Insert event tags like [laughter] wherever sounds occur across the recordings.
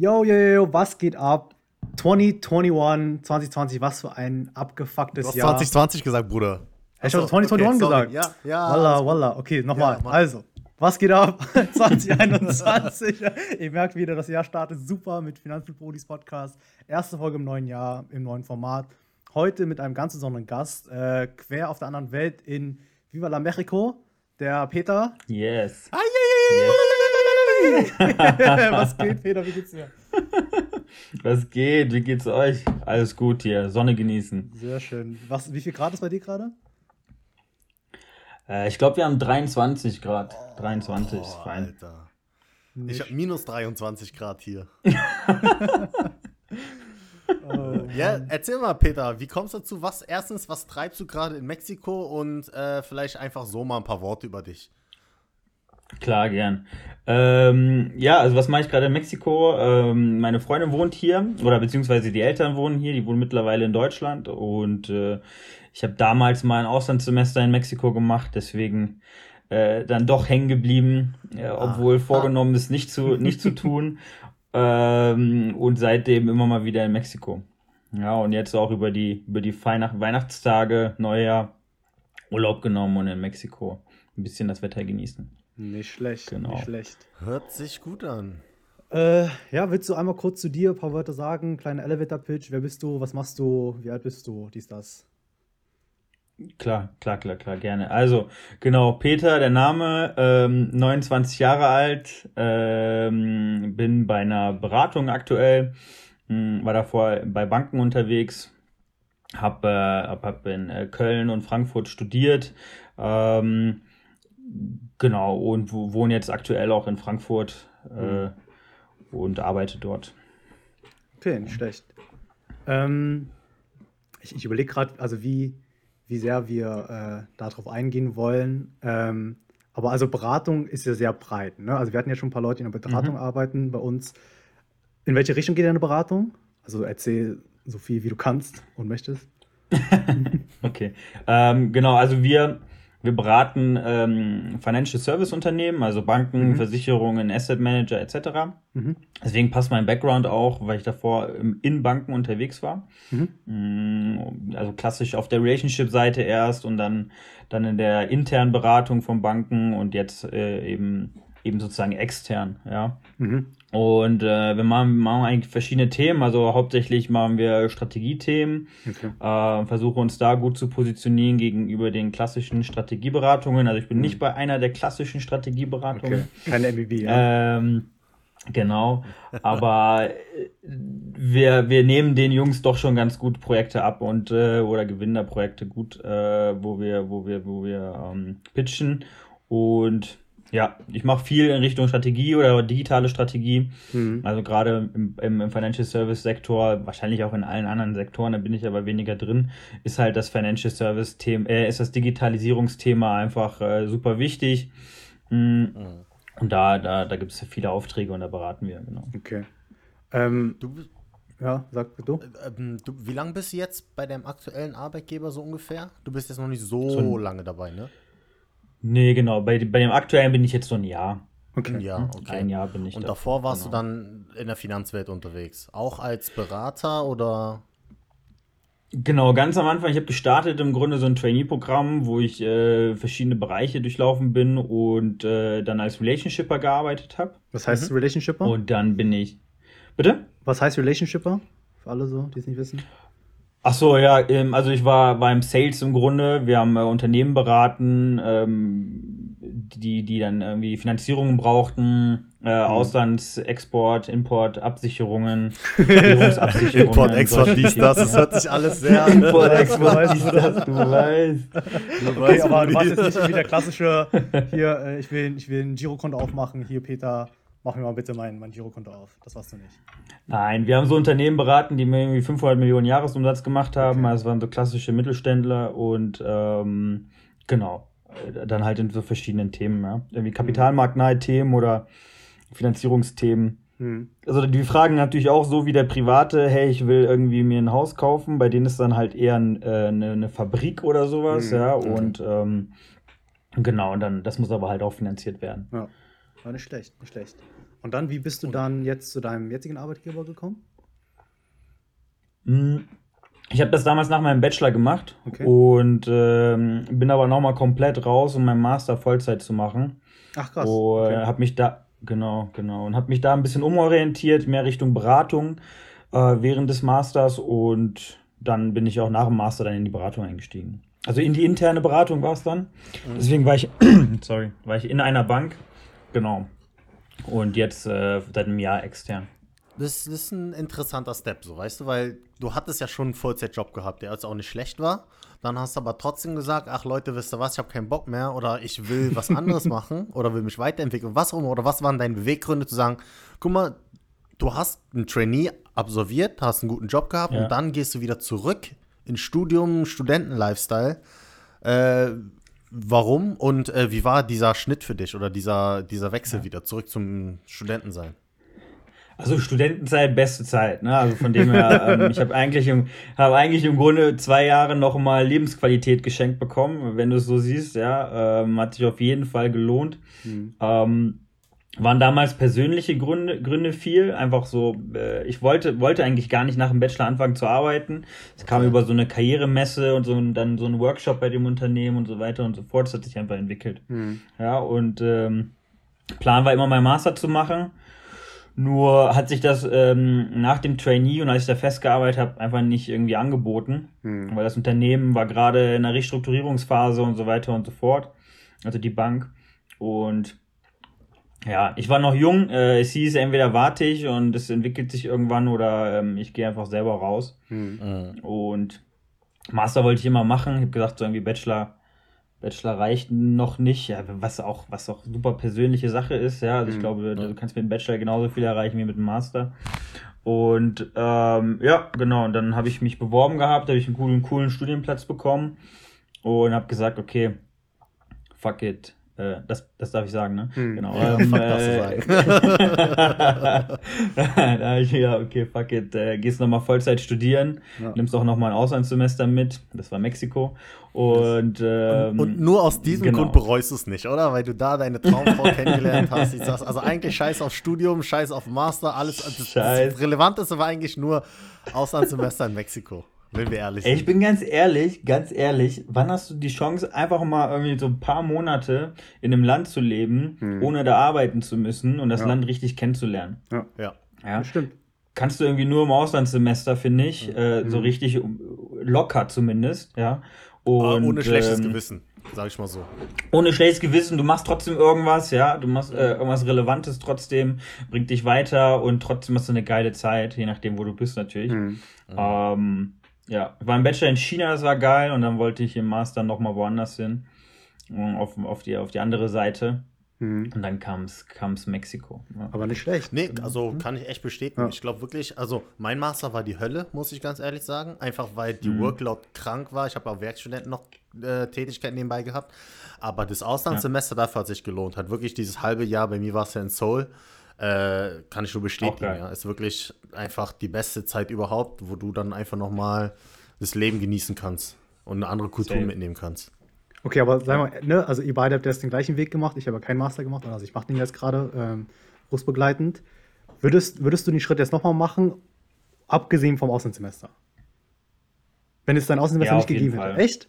Yo, yo, yo, was geht ab? 2021, 2020, was für ein abgefucktes Du hast Jahr. 2020 gesagt, Bruder. Ich habe Achso, 2021 okay, gesagt. Ja, ja. Walla, walla. Okay, nochmal. Ja, also, was geht ab? 2021. Ihr merkt wieder, das Jahr startet super mit Finanzen Prodis Podcast. Erste Folge im neuen Jahr, im neuen Format. Heute mit einem ganz besonderen Gast, äh, quer auf der anderen Welt in Viva la Mexico, der Peter. Yes. Ai, ai, ai, [laughs] was geht, Peter? Wie geht's dir? Was geht? Wie geht's euch? Alles gut hier. Sonne genießen. Sehr schön. Was, wie viel Grad ist bei dir gerade? Äh, ich glaube, wir haben 23 Grad. 23 ist Oh, fein. Alter. Ich habe minus 23 Grad hier. [laughs] Oh, Ja, erzähl mal, Peter, wie kommst du dazu? Was erstens, was treibst du gerade in Mexiko und äh, vielleicht einfach so mal ein paar Worte über dich. Klar, gern. Ähm, ja, also was mache ich gerade in Mexiko? Ähm, meine Freundin wohnt hier, oder beziehungsweise die Eltern wohnen hier, die wohnen mittlerweile in Deutschland und äh, ich habe damals mal ein Auslandssemester in Mexiko gemacht, deswegen äh, dann doch hängen geblieben, äh, obwohl Ah. vorgenommen ist, nicht zu, nicht zu tun. [laughs] Ähm, und seitdem immer mal wieder in Mexiko. Ja, und jetzt auch über die, über die Weihnacht Weihnachtstage, Neujahr, Urlaub genommen und in Mexiko ein bisschen das Wetter genießen. Nicht schlecht, Genau. nicht schlecht. Hört sich gut an. Äh, ja, willst du einmal kurz zu dir ein paar Wörter sagen? Kleiner Elevator-Pitch. Wer bist du? Was machst du? Wie alt bist du? Dies, das. Klar, klar, klar, klar, gerne. Also, genau, Peter, der Name, ähm, 29 Jahre alt, ähm, bin bei einer Beratung aktuell, mh, war davor bei Banken unterwegs, hab, äh, hab, hab in äh, Köln und Frankfurt studiert, ähm, genau, und wo, wohne jetzt aktuell auch in Frankfurt äh, und arbeite dort. Okay, nicht schlecht. Ähm, ich ich überlege gerade, also wie, wie sehr wir äh, darauf eingehen wollen. Ähm, aber also Beratung ist ja sehr breit. Ne? Also wir hatten ja schon ein paar Leute, die in der Beratung Mhm. arbeiten bei uns. In welche Richtung geht deine Beratung? Also erzähl so viel, wie du kannst und möchtest. [laughs] Okay, ähm, genau, also wir, wir beraten ähm, Financial Service Unternehmen, also Banken, Mhm. Versicherungen, Asset Manager etc. Mhm. Deswegen passt mein Background auch, weil ich davor in Banken unterwegs war. Mhm. Mm, Also klassisch auf der Relationship-Seite erst und dann, dann in der internen Beratung von Banken und jetzt äh, eben, eben sozusagen extern, ja. Mhm. Und äh, wir machen, machen eigentlich verschiedene Themen, also hauptsächlich machen wir Strategiethemen, Okay. äh, versuche uns da gut zu positionieren gegenüber den klassischen Strategieberatungen. Also ich bin nicht bei einer der klassischen Strategieberatungen. okay. Keine MBB, ja. Ähm, genau, aber äh, wir, wir nehmen den Jungs doch schon ganz gut Projekte ab und äh, oder gewinnen da Projekte gut, äh, wo wir, wo wir, wo wir ähm, pitchen. Und ja, ich mache viel in Richtung Strategie oder digitale Strategie. Mhm. Also gerade im, im, im Financial Service Sektor, wahrscheinlich auch in allen anderen Sektoren, da bin ich aber weniger drin, ist halt das Financial Service Thema, äh, ist das Digitalisierungsthema einfach äh, super wichtig. Mm, Und da, da, da gibt es viele Aufträge und da beraten wir, genau. Okay. Ähm, Du, bist- ja, sag du. ähm, du, wie lange bist du jetzt bei deinem aktuellen Arbeitgeber so ungefähr? Du bist jetzt noch nicht so, So lange dabei, ne? Nee, genau. Bei, bei dem aktuellen bin ich jetzt so ein Jahr. Okay. Ja, okay. Ein Jahr bin ich Und da. davor warst genau. du dann in der Finanzwelt unterwegs. Auch als Berater oder? Genau, ganz am Anfang, ich habe gestartet im Grunde so ein Trainee-Programm, wo ich äh, verschiedene Bereiche durchlaufen bin und äh, dann als Relationshipper gearbeitet habe. Was heißt Relationshipper? Und dann bin ich. Bitte? Was heißt Relationshipper? Für alle so, die es nicht wissen. Ach so, ja, ähm, also ich war, war im Sales im Grunde. Wir haben äh, Unternehmen beraten, ähm, die, die dann irgendwie Finanzierungen brauchten, äh, Auslands-, Export, Import, Absicherungen, [laughs] Währungsabsicherungen. Import, Export, dies, das. Es Geschichten, hört sich alles sehr [laughs] an. Import, Export, [laughs] dies, das, du weißt. Du Okay, weißt, aber du die- jetzt nicht wie der klassische, hier, äh, ich will, ich will ein Girokonto aufmachen, hier Peter, mach mir mal bitte mein, mein Girokonto auf. Das warst du nicht. Nein, wir haben so Unternehmen beraten, die mir irgendwie 500 Millionen Jahresumsatz gemacht haben. Okay. Also es waren so klassische Mittelständler und ähm, genau, äh, dann halt in so verschiedenen Themen, ja. Irgendwie kapitalmarktnahe Themen oder Finanzierungsthemen. Hm. Also die fragen natürlich auch so wie der Private, hey, ich will irgendwie mir ein Haus kaufen. Bei denen ist dann halt eher ein, äh, eine, eine Fabrik oder sowas, Mhm. ja. Und ähm, genau, und dann, das muss aber halt auch finanziert werden. Ja. War nicht schlecht, nicht schlecht. Und dann, wie bist du dann jetzt zu deinem jetzigen Arbeitgeber gekommen? Hm, ich habe das damals nach meinem Bachelor gemacht Okay. und ähm, bin aber nochmal komplett raus, um meinen Master Vollzeit zu machen. Ach krass. Und okay. habe mich da, genau, genau, und habe mich da ein bisschen umorientiert, mehr Richtung Beratung äh, während des Masters und dann bin ich auch nach dem Master dann in die Beratung eingestiegen. Also in die interne Beratung war es dann. Deswegen war ich, [clears throat] sorry, war ich in einer Bank, genau. Und jetzt äh, seit einem Jahr extern. Das, das ist ein interessanter Step, so weißt du, weil du hattest ja schon einen Vollzeitjob gehabt, der jetzt auch nicht schlecht war. Dann hast du aber trotzdem gesagt, ach Leute, wisst ihr was, ich habe keinen Bock mehr oder ich will [laughs] was anderes machen oder will mich weiterentwickeln, was auch immer. Oder was waren deine Beweggründe zu sagen, guck mal, du hast einen Trainee absolviert, hast einen guten Job gehabt Ja. und dann gehst du wieder zurück ins Studium, Studenten-Lifestyle. Äh, warum und äh, wie war dieser Schnitt für dich oder dieser, dieser Wechsel wieder zurück zum Studentensein? Also Studentenzeit, beste Zeit, ne? Also von dem her, [laughs] ähm, ich habe eigentlich, im, hab eigentlich im Grunde zwei Jahre noch mal Lebensqualität geschenkt bekommen, wenn du es so siehst, ja. Ähm, hat sich auf jeden Fall gelohnt. Ähm, waren damals persönliche Gründe, Gründe viel, einfach so, äh, ich wollte, wollte eigentlich gar nicht nach dem Bachelor anfangen zu arbeiten. Es kam über so eine Karrieremesse und so und dann so ein Workshop bei dem Unternehmen und so weiter und so fort. Das hat sich einfach entwickelt. Ja, und ähm, Plan war immer, mein Master zu machen. Nur hat sich das ähm, nach dem Trainee und als ich da festgearbeitet habe, einfach nicht irgendwie angeboten. Weil das Unternehmen war gerade in einer Restrukturierungsphase und so weiter und so fort. Also die Bank. Und ja, ich war noch jung. Äh, es hieß, entweder warte ich und es entwickelt sich irgendwann oder ähm, ich gehe einfach selber raus. Und Master wollte ich immer machen. Ich habe gesagt, so irgendwie Bachelor, Bachelor reicht noch nicht, ja, was auch, was auch super persönliche Sache ist, ja. Also ich glaube, du kannst mit dem Bachelor genauso viel erreichen wie mit dem Master. Und ähm, ja, genau, und dann habe ich mich beworben gehabt, habe ich einen coolen, coolen Studienplatz bekommen und habe gesagt, okay, fuck it. Äh, das, das darf ich sagen, ne? Genau. Ja, ähm, fuck, darfst du äh, [laughs] da hab ich ja, okay, fuck it. Äh, gehst nochmal Vollzeit studieren, Ja. nimmst auch nochmal ein Auslandssemester mit. Das war Mexiko. Und, ähm, Und nur aus diesem genau. Grund bereust du es nicht, oder? Weil du da deine Traumfrau [laughs] kennengelernt hast. Ich sag's, also eigentlich scheiß auf Studium, scheiß auf Master, alles. Das, Scheiß. das Relevanteste war eigentlich nur Auslandssemester in Mexiko. Wenn wir ehrlich Ey, ich sind. bin ganz ehrlich, ganz ehrlich, wann hast du die Chance, einfach mal irgendwie so ein paar Monate in einem Land zu leben, ohne da arbeiten zu müssen und das Ja. Land richtig kennenzulernen? Ja, Ja. Ja? das stimmt. Kannst du irgendwie nur im Auslandssemester, finde ich, äh, so richtig um, locker zumindest, ja. Aber Und, ohne schlechtes ähm, Gewissen, sag ich mal so. ohne schlechtes Gewissen, du machst trotzdem irgendwas, ja, du machst äh, irgendwas Relevantes trotzdem, bringt dich weiter und trotzdem hast du eine geile Zeit, je nachdem, wo du bist natürlich. Ähm, ja, ich war im Bachelor in China, das war geil und dann wollte ich im Master nochmal woanders hin, ähm, auf, auf, die, auf die andere Seite Mhm. und dann kam's kam's Mexiko. Ja. Aber nicht schlecht. Nee, also kann ich echt bestätigen. Ja. Ich glaube wirklich, also mein Master war die Hölle, muss ich ganz ehrlich sagen. Einfach weil die Mhm. Workload krank war. Ich habe auch Werkstudenten noch äh, Tätigkeiten nebenbei gehabt. Aber das Auslandssemester dafür hat sich gelohnt. Hat wirklich dieses halbe Jahr, bei mir war es ja in Seoul, äh, kann ich nur bestätigen. Ja. Ist wirklich einfach die beste Zeit überhaupt, wo du dann einfach nochmal das Leben genießen kannst und eine andere Kultur Safe. mitnehmen kannst. Okay, aber sei mal, ne, also ihr beide habt jetzt den gleichen Weg gemacht, ich habe keinen Master gemacht, also ich mache den jetzt gerade ähm, berufsbegleitend. Würdest, würdest du den Schritt jetzt nochmal machen, abgesehen vom Auslandssemester? Wenn es dein Auslandssemester Ja, nicht gegeben hätte. Echt?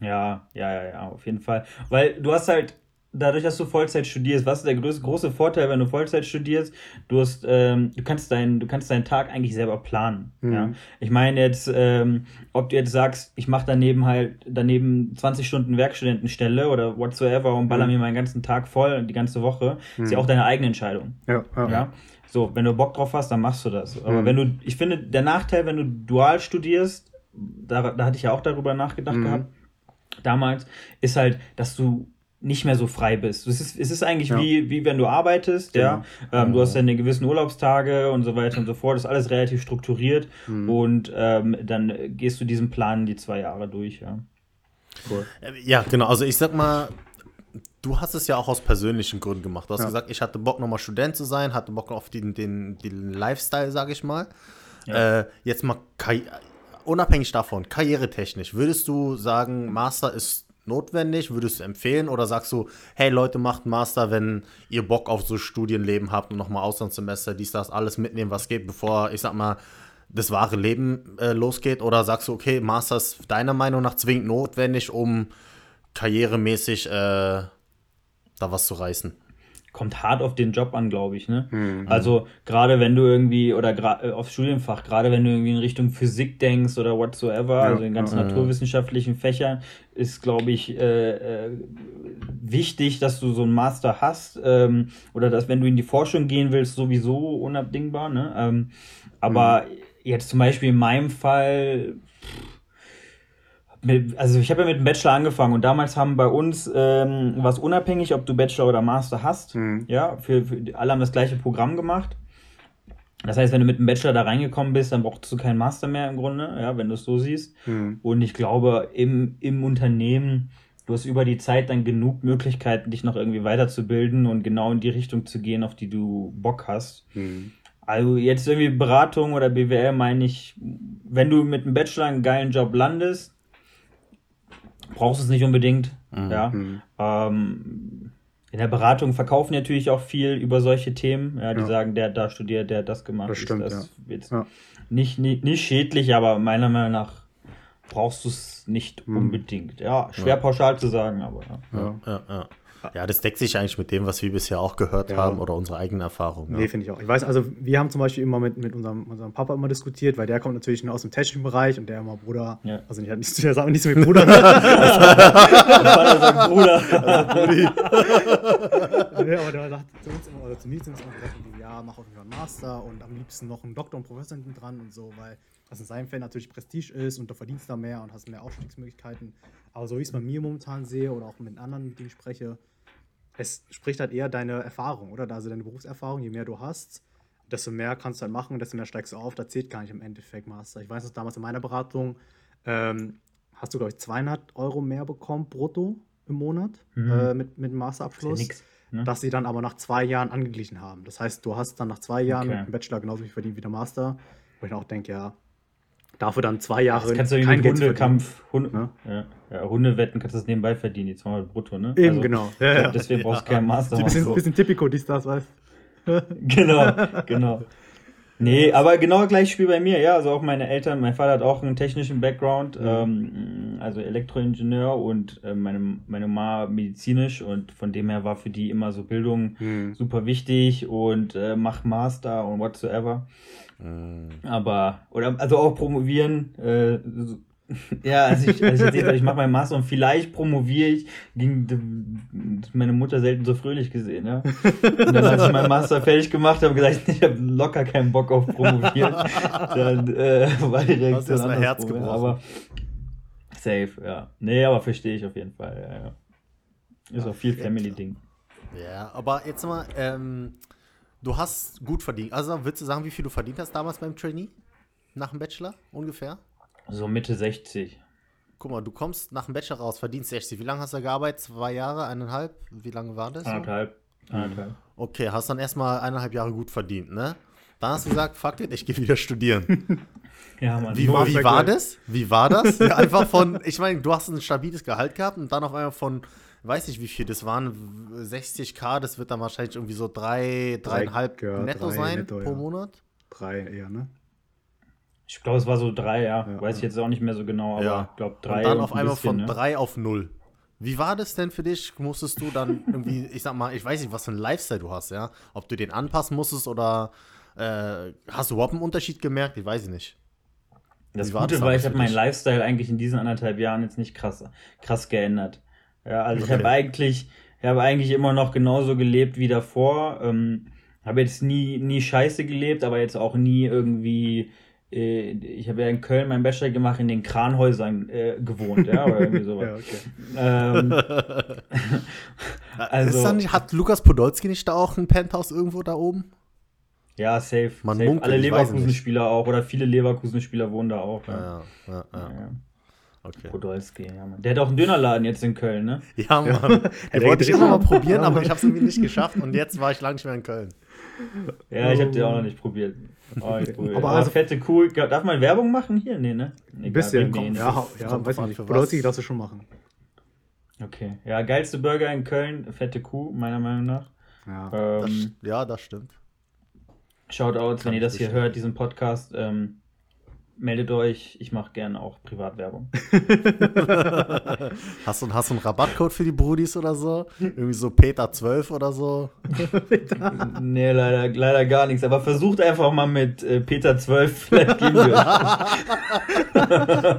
Ja, ja, ja, ja, auf jeden Fall. Weil du hast halt, dadurch, dass du Vollzeit studierst, was ist der größte, große Vorteil, wenn du Vollzeit studierst? Du hast, ähm, du kannst deinen, du kannst deinen Tag eigentlich selber planen. Ja? Ich meine jetzt, ähm, ob du jetzt sagst, ich mache daneben halt, daneben 20 Stunden Werkstudentenstelle oder whatsoever und baller mir meinen ganzen Tag voll, die ganze Woche, ist ja auch deine eigene Entscheidung. Ja, ja. Ja. So, wenn du Bock drauf hast, dann machst du das. Aber Mhm. wenn du, ich finde, der Nachteil, wenn du dual studierst, da, da hatte ich ja auch darüber nachgedacht Mhm. gehabt, damals, ist halt, dass du nicht mehr so frei bist. Es ist, es ist eigentlich Ja. wie, wie wenn du arbeitest, ja. Ähm, du hast deine gewissen Urlaubstage und so weiter und so fort. Das ist alles relativ strukturiert Mhm. und ähm, dann gehst du diesen Plan die zwei Jahre durch, ja. Cool. Äh, Ja, genau. Also ich sag mal, du hast es ja auch aus persönlichen Gründen gemacht. Du hast Ja. gesagt, ich hatte Bock, nochmal Student zu sein, hatte Bock auf den, den, den Lifestyle, sag ich mal. Ja. Äh, jetzt mal, unabhängig davon, karrieretechnisch, würdest du sagen, Master ist notwendig? Würdest du empfehlen? Oder sagst du, hey Leute, macht Master, wenn ihr Bock auf so Studienleben habt und nochmal Auslandssemester, dies, das, alles mitnehmen, was geht, bevor, ich sag mal, das wahre Leben äh, losgeht? Oder sagst du, okay, Master ist deiner Meinung nach zwingend notwendig, um karrieremäßig äh, da was zu reißen? Kommt hart auf den Job an, glaube ich. Ne? Mhm. Also gerade wenn du irgendwie oder äh, aufs Studienfach, gerade wenn du irgendwie in Richtung Physik denkst oder whatsoever, ja, also in ganzen ja, naturwissenschaftlichen Fächern, ist, glaube ich, äh, äh, wichtig, dass du so einen Master hast ähm, oder dass, wenn du in die Forschung gehen willst, sowieso unabdingbar. Ne? Ähm, aber mhm. jetzt zum Beispiel in meinem Fall also ich habe ja mit dem Bachelor angefangen und damals haben bei uns ähm, was unabhängig, ob du Bachelor oder Master hast. Mhm. Ja, für, für, alle haben das gleiche Programm gemacht. Das heißt, wenn du mit dem Bachelor da reingekommen bist, dann brauchst du keinen Master mehr im Grunde, ja, wenn du es so siehst. Mhm. Und ich glaube, im, im Unternehmen, du hast über die Zeit dann genug Möglichkeiten, dich noch irgendwie weiterzubilden und genau in die Richtung zu gehen, auf die du Bock hast. Mhm. Also jetzt irgendwie Beratung oder BWL meine ich, wenn du mit dem Bachelor einen geilen Job landest, brauchst es nicht unbedingt. Mhm. Ja. Mhm. Ähm, in der Beratung verkaufen natürlich auch viel über solche Themen. Ja, die ja. sagen, der hat da studiert, der hat das gemacht. Das stimmt, das ja. ja. Nicht, nicht, nicht schädlich, aber meiner Meinung nach brauchst du es nicht mhm. unbedingt. Ja, schwer pauschal zu sagen, aber ja. ja, ja. Das deckt sich eigentlich mit dem, was wir bisher auch gehört ja. haben oder unsere eigenen Erfahrungen. Nee, finde ich auch. Ich weiß, also wir haben zum Beispiel immer mit, mit unserem, unserem Papa immer diskutiert, weil der kommt natürlich nur aus dem technischen Bereich und der immer Bruder, ja. also nicht, nicht, der sagt nichts mit Bruder. [laughs] sagt Bruder. [laughs] Also, nee, aber der sagt zu uns immer, oder zu mir immer gesagt, ja, mach auf jeden Fall einen Master und am liebsten noch einen Doktor und Professor hinten dran und so, weil das in seinem Feld natürlich Prestige ist und du verdienst da mehr und hast mehr Aufstiegsmöglichkeiten. Aber so wie ich es bei mir momentan sehe oder auch mit anderen, mit denen ich spreche, es spricht halt eher deine Erfahrung, oder? Also deine Berufserfahrung, je mehr du hast, desto mehr kannst du halt machen, desto mehr steigst du auf. Da zählt gar nicht im Endeffekt Master. Ich weiß dass damals in meiner Beratung ähm, hast du, glaube ich, 200 Euro mehr bekommen brutto im Monat mhm. äh, mit, mit dem Masterabschluss. Das nix, ne? Dass sie dann aber nach zwei Jahren angeglichen haben. Das heißt, du hast dann nach zwei Jahren okay. mit dem Bachelor genauso viel verdient wie der Master. Wo ich auch denke, ja, dafür dann zwei Jahre das kannst du kein Geld Hundekampf, Hunde, ne? ja, ja, Hundewetten kannst du das nebenbei verdienen, die 200 brutto, ne? Eben, also, genau. Ja, ja. Deswegen brauchst du keinen Master. Ein bisschen, bisschen Typico, dies, das, weißt [laughs] Genau, genau. Nee, aber genau gleich Spiel bei mir, ja. Also auch meine Eltern, mein Vater hat auch einen technischen Background, mhm. ähm, also Elektroingenieur und äh, meine, meine Mama medizinisch und von dem her war für die immer so Bildung mhm. super wichtig und äh, mach Master und whatsoever. Mhm. Aber, oder also auch promovieren, äh, [laughs] ja, als ich, als ich ich mache meinen Master und vielleicht promoviere ich, ging meine Mutter selten so fröhlich gesehen, ja. Und dann, als ich meinen Master fertig gemacht habe, gesagt, ich habe locker keinen Bock auf promovieren. Dann äh, war die Reaktion Hast Herz gebrochen. Aber safe, ja. Nee, aber verstehe ich auf jeden Fall, ja, ja. Ist auch viel Family-Ding. Ja, aber jetzt mal, ähm, du hast gut verdient. Also würdest du sagen, wie viel du verdient hast damals beim Trainee? Nach dem Bachelor ungefähr? So Mitte 60. Guck mal, du kommst nach dem Bachelor raus, verdienst 60. Wie lange hast du gearbeitet? Zwei Jahre, eineinhalb? Wie lange war das? Eineinhalb. Eineinhalb. Okay, hast dann erstmal eineinhalb Jahre gut verdient, ne? Dann hast du gesagt, fuck it, ich gehe wieder studieren. [laughs] ja, Mann. Wie, wie war das? Wie war das? [laughs] Ja, einfach von, ich meine, du hast ein stabiles Gehalt gehabt und dann auf einmal von, weiß nicht wie viel, das waren 60k, das wird dann wahrscheinlich irgendwie so drei, dreieinhalb drei, ja, netto drei sein netto, pro ja. Monat. Drei eher, ne? Ich glaube, es war so drei, ja. ja. Weiß ich jetzt auch nicht mehr so genau, aber ja. ich glaube drei. Und dann auf einmal bisschen, von ne? drei auf null. Wie war das denn für dich? Musstest du dann [laughs] irgendwie, ich sag mal, ich weiß nicht, was für ein Lifestyle du hast, ja? Ob du den anpassen musstest oder äh, hast du überhaupt einen Unterschied gemerkt? Ich weiß nicht. Das Wie Gute war, ich habe meinen Lifestyle eigentlich in diesen anderthalb Jahren jetzt nicht krass, krass geändert. Ja, also okay. ich habe eigentlich, ich habe eigentlich immer noch genauso gelebt wie davor. Ähm, habe jetzt nie, nie scheiße gelebt, aber jetzt auch nie irgendwie äh, ich habe ja in Köln meinen Bachelor gemacht, in den Kranhäusern äh, gewohnt, ja, oder irgendwie sowas. [laughs] ja, okay. ähm, [laughs] [laughs] also, nicht, hat Lukas Podolski nicht da auch ein Penthouse irgendwo da oben? Ja, safe. Man safe. Munkelt, Alle Leverkusen-Spieler auch, oder viele Leverkusen-Spieler wohnen da auch. Ja, ja, ja. ja. Okay. Podolski, ja, Mann. Der hat auch einen Dönerladen jetzt in Köln, ne? [laughs] Ja, Mann. Den wollte ich immer mal probieren, aber ich habe es irgendwie nicht geschafft und jetzt war ich lange nicht mehr in Köln. Ja, ich habe den auch noch nicht probiert. Oh, cool. aber also, fette Kuh. Darf man Werbung machen hier? Nee, ne? Ein bisschen, komm, ja, ja, weiß ich nicht. Podolski darfst du schon machen. Okay. Ja, geilste Burger in Köln, fette Kuh, meiner Meinung nach. Ja. Das, Ähm, ja, das stimmt. Shoutouts, wenn ihr das hier hört, diesen Podcast, ähm, meldet euch. Ich mache gerne auch Privatwerbung. [laughs] Hast du, hast du einen Rabattcode für die Brudis oder so? Irgendwie so Peter12 oder so? [laughs] nee, leider, leider gar nichts. Aber versucht einfach mal mit äh, Peter 12, vielleicht geben wir.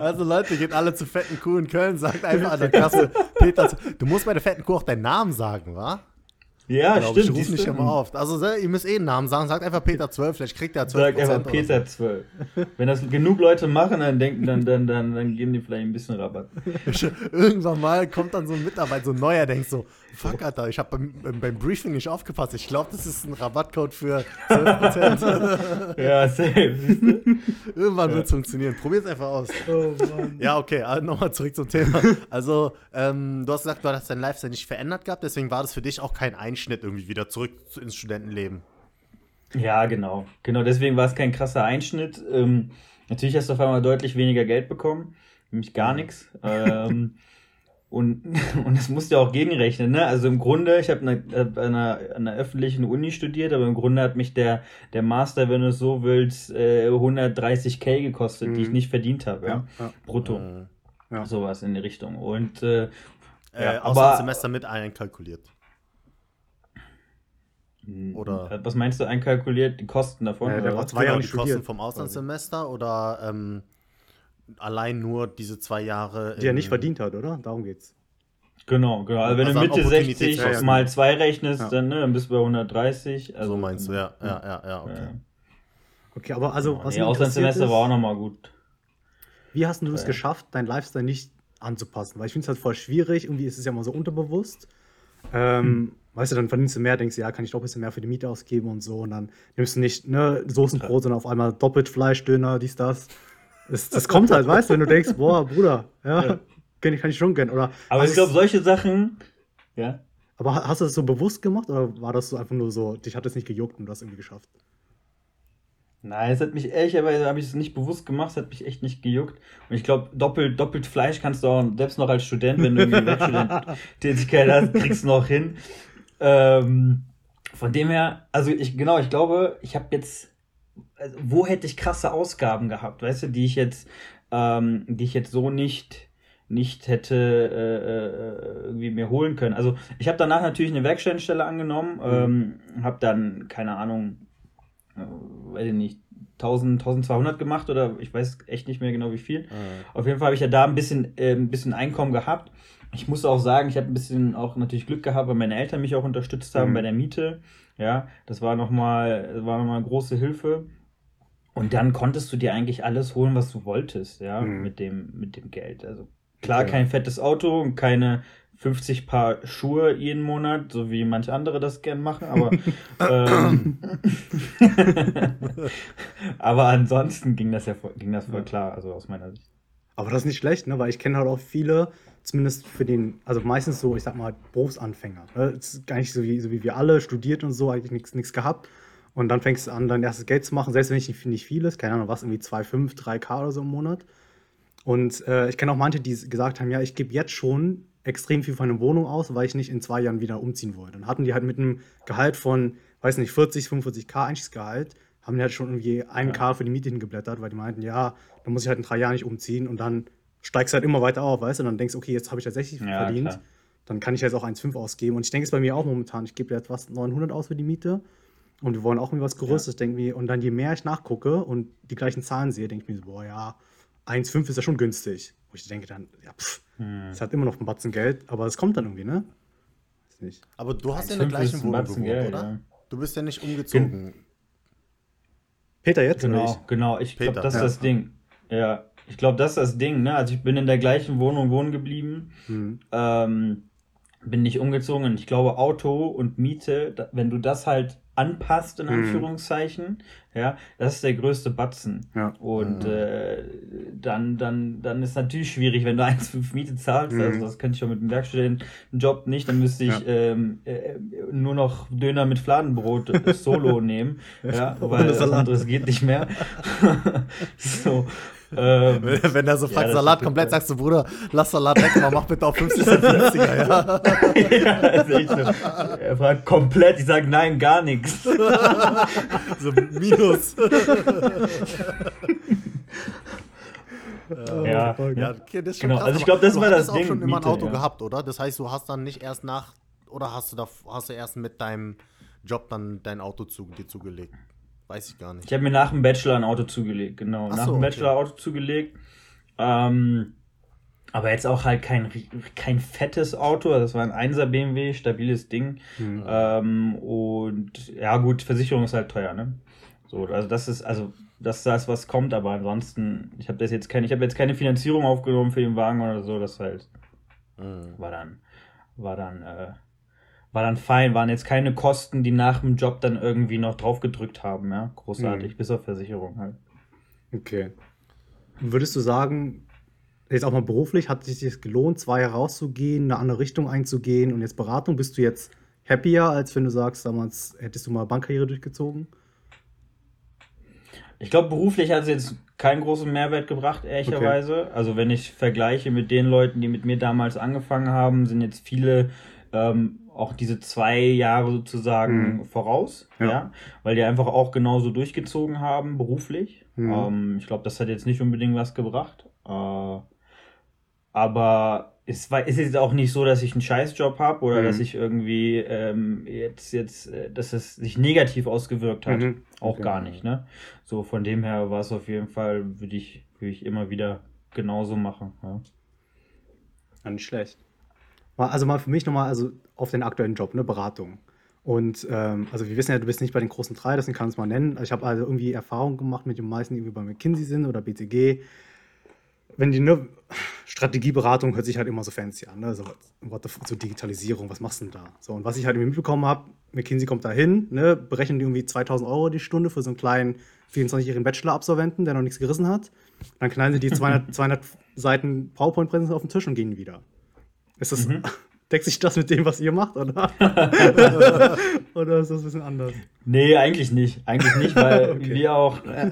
Also Leute, geht alle zu fetten Kuh in Köln, sagt einfach an der Kasse, Peter, du musst bei der fetten Kuh auch deinen Namen sagen, wa? Ja, Glaub ich, stimmt. ruf nicht siehst du? immer auf. Also ihr müsst eh einen Namen sagen, sagt einfach Peter 12, vielleicht kriegt er 12 Sag einfach Peter 12. Wenn das genug Leute machen, dann denken, dann, dann, dann, dann geben die vielleicht ein bisschen Rabatt. [laughs] Irgendwann mal kommt dann so ein Mitarbeiter, so ein neuer, denkt so, fuck, Alter, ich habe beim, beim- Briefing nicht aufgepasst. Ich glaube, das ist ein Rabattcode für 12%. [laughs] Ja, safe. [laughs] Irgendwann wird es funktionieren. Probier's einfach aus. Oh Mann. Ja, okay, also nochmal zurück zum Thema. Also, ähm, du hast gesagt, du hast dein Lifestyle nicht verändert gehabt, deswegen war das für dich auch kein Einschnitt irgendwie wieder zurück zu- ins Studentenleben. Ja, genau. Genau, deswegen war es kein krasser Einschnitt. Ähm, natürlich hast du auf einmal deutlich weniger Geld bekommen, nämlich gar nichts. Ähm, [laughs] und, [laughs] und das musst du ja auch gegenrechnen, ne? Also im Grunde, ich habe eine, hab an, einer, an einer öffentlichen Uni studiert, aber im Grunde hat mich der, der Master, wenn du es so willst, äh, 130k gekostet, die ich Mhm. nicht verdient habe, ja. Ja. Brutto. Äh, Ja. Sowas in die Richtung. Und äh, äh, Ja, aber- das Semester mit einkalkuliert. Oder- äh, was meinst du einkalkuliert? Die Kosten davon? Ja, oder der was? war zwei Jahre die Kosten vom quasi. Auslandssemester oder ähm, allein nur diese zwei Jahre. Die er nicht verdient hat, oder? Darum geht's. Genau, genau. Also wenn Also du Mitte 60 Opportunitätskosten. mal 2 rechnest, Ja. dann, ne, dann bist du bei 130. Also, So meinst du, ja, ja, ja, ja, okay. Ja. Okay, aber also, Was was nee, Auslandssemester interessiert war auch ist, nochmal gut. Wie hast du es Ja. geschafft, dein Lifestyle nicht anzupassen? Weil ich finde es halt voll schwierig. Irgendwie ist es ja mal so unterbewusst. Ähm, Weißt du, dann verdienst du mehr, denkst du, ja, kann ich doch ein bisschen mehr für die Miete ausgeben und so. Und dann nimmst du nicht ne, Soßenbrot, sondern auf einmal doppelt Fleischdöner, dies, das. Das, [laughs] das kommt halt, weißt du, wenn du denkst, boah, Bruder, ja, Ja. Kann, ich, kann ich schon gönnen. Oder Aber ich glaube, solche Sachen, ja, aber hast du das so bewusst gemacht oder war das so einfach nur so, dich hat das nicht gejuckt und du hast irgendwie geschafft? Nein, es hat mich ehrlicherweise habe ich es nicht bewusst gemacht, es hat mich echt nicht gejuckt. Und ich glaube, doppelt, doppelt Fleisch kannst du auch, selbst noch als Student, wenn du irgendwie Werkstudententätigkeit [laughs] hast, kriegst du noch hin. Ähm, von dem her, also ich, genau, ich glaube, ich habe jetzt, also wo hätte ich krasse Ausgaben gehabt, weißt du, die ich jetzt, ähm, die ich jetzt so nicht, nicht hätte äh, äh, irgendwie mir holen können. Also ich habe danach natürlich eine Werkstättenstelle angenommen, ähm, habe dann, keine Ahnung, weiß ich nicht, 1000, 1200 gemacht oder ich weiß echt nicht mehr genau wie viel. Äh, Auf jeden Fall habe ich ja da ein bisschen, äh, ein bisschen Einkommen gehabt. Ich muss auch sagen, ich habe ein bisschen auch natürlich Glück gehabt, weil meine Eltern mich auch unterstützt haben Mhm. bei der Miete. Ja, das war nochmal, war nochmal große Hilfe. Und dann konntest du dir eigentlich alles holen, was du wolltest, ja, Mhm. mit dem, mit dem Geld. Also klar, Ja. kein fettes Auto und keine 50 Paar Schuhe jeden Monat, so wie manche andere das gern machen, aber [laughs] ähm, [laughs] aber ansonsten ging das ja voll, ging das voll klar, also aus meiner Sicht. Aber das ist nicht schlecht, ne? weil ich kenne halt auch viele, zumindest für den, also meistens so, ich sag mal, Berufsanfänger. Ne? Das ist gar nicht so wie, so wie wir alle, studiert und so, eigentlich nichts nichts gehabt. Und dann fängst du an, dein erstes Geld zu machen, selbst wenn ich nicht, nicht viel ist, keine Ahnung, was, irgendwie 2,5, 3K oder so im Monat. Und äh, ich kenne auch manche, die gesagt haben, ja, ich gebe jetzt schon extrem viel für eine Wohnung aus, weil ich nicht in zwei Jahren wieder umziehen wollte. Dann hatten die halt mit einem Gehalt von, weiß nicht, 40, 45k Einstiegsgehalt, haben die halt schon irgendwie 1k für die Miete hingeblättert, weil die meinten, ja, dann muss ich halt in drei Jahren nicht umziehen und dann steigst du halt immer weiter auf, weißt du? Und dann denkst du, okay, jetzt habe ich tatsächlich Ja, verdient, klar. dann kann ich jetzt auch 1,5 ausgeben. Und ich denke es bei mir auch momentan, ich gebe jetzt was 900 aus für die Miete und wir wollen auch irgendwie was Größeres, denke mir. Und dann je mehr ich nachgucke und die gleichen Zahlen sehe, denke ich mir so, boah, ja, 1,5 ist ja schon günstig. Wo ich denke dann, ja, pff, Hm. es hat immer noch ein Batzen Geld, aber es kommt dann irgendwie, ne? Weiß nicht. aber du hast ja in der 1,5 gleichen Wohnung gewohnt, Geld, oder? ja. Du bist ja nicht umgezogen. Peter jetzt? oder Genau, genau. Ich glaube, das ist ja. das Ding. Ja, ich glaube, das ist das Ding. Ne? Also ich bin in der gleichen Wohnung wohnen geblieben, ich? Hm. ähm, bin nicht umgezogen und ich glaube, Auto und Miete, wenn du das halt anpasst, in Mhm. Anführungszeichen, ja, das ist der größte Batzen. Ja. Und Mhm. äh, dann, dann, dann ist natürlich schwierig, wenn du [laughs] 1,5 Miete zahlst. Mhm. Also das könnte ich auch mit dem Werkstudentenjob nicht. Dann müsste ich Ja. ähm, äh, nur noch Döner mit Fladenbrot äh, solo [laughs] nehmen. Ja, weil das anderes geht nicht mehr. [laughs] so. Ähm, [laughs] Wenn, er so Ja, fragt, das Salat komplett, sagst du, Bruder, lass Salat weg, aber mach bitte auf 50 Cent günstiger, ja. [laughs] ja, ist echt. Er fragt komplett, ich sage nein, gar nichts. [laughs] So Minus. Ja, Ja, okay, das ist schon Genau, krass, also ich aber glaub, das du war das auch Ding schon mit immer ein Auto ja. gehabt, oder? Das heißt, du hast dann nicht erst nach, oder hast du, da, hast du erst mit deinem Job dann dein Auto zu, dir zugelegt? Weiß ich gar nicht. Ich habe mir nach dem Bachelor ein Auto zugelegt, genau. Ach nach so, dem okay. Bachelor ein Auto zugelegt. Ähm, aber jetzt auch halt kein, kein fettes Auto. Also Das war ein 1er BMW, stabiles Ding. Hm. Ähm, und ja, gut, Versicherung ist halt teuer, ne? So, also das ist, also das ist das, was kommt, aber ansonsten, ich habe das jetzt keine, ich habe jetzt keine Finanzierung aufgenommen für den Wagen oder so, das halt Mhm. war dann, war dann, äh, war dann fein, waren jetzt keine Kosten, die nach dem Job dann irgendwie noch draufgedrückt haben, ja. Großartig, Mhm. bis auf Versicherung halt. Okay. Würdest du sagen, jetzt auch mal beruflich, hat es sich das gelohnt, zwei Jahre rauszugehen, eine andere Richtung einzugehen und jetzt Beratung? Bist du jetzt happier, als wenn du sagst, damals hättest du mal Bankkarriere durchgezogen? Ich glaube, beruflich hat es jetzt keinen großen Mehrwert gebracht, ehrlicherweise. Also wenn ich vergleiche mit den Leuten, die mit mir damals angefangen haben, sind jetzt viele ähm, auch diese zwei Jahre sozusagen Mhm. voraus, Ja. ja. weil die einfach auch genauso durchgezogen haben, beruflich. Mhm. Ähm, ich glaube, das hat jetzt nicht unbedingt was gebracht. Äh, aber es war, ist jetzt auch nicht so, dass ich einen Scheißjob habe oder Mhm. dass ich irgendwie ähm, jetzt, jetzt, äh, dass es sich negativ ausgewirkt hat. Mhm. Auch Okay. gar nicht, ne? So von dem her war es auf jeden Fall, würde ich, würde ich immer wieder genauso machen. Ja. Nicht schlecht. Also mal für mich nochmal, also auf den aktuellen Job, ne, Beratung. Und ähm, also wir wissen ja, du bist nicht bei den großen drei, deswegen kann ich es mal nennen. Ich habe also irgendwie Erfahrung gemacht mit den meisten, die irgendwie bei McKinsey sind oder BCG. Wenn die ne, Strategieberatung hört sich halt immer so fancy an, ne? So, what the, fuck, so Digitalisierung, was machst du denn da? So, und was ich halt irgendwie mitbekommen habe, McKinsey kommt da hin, ne, berechnen die irgendwie 2000 Euro die Stunde für so einen kleinen 24-jährigen Bachelor-Absolventen, der noch nichts gerissen hat. Dann knallen sie die 200, 200 [laughs] Seiten PowerPoint-Präsentation auf den Tisch und gehen wieder. Ist das, deckt sich das mit dem, was ihr macht, oder? [laughs] oder ist das ein bisschen anders? Nee, eigentlich nicht. Eigentlich nicht, weil [laughs] Okay. wir auch. Äh,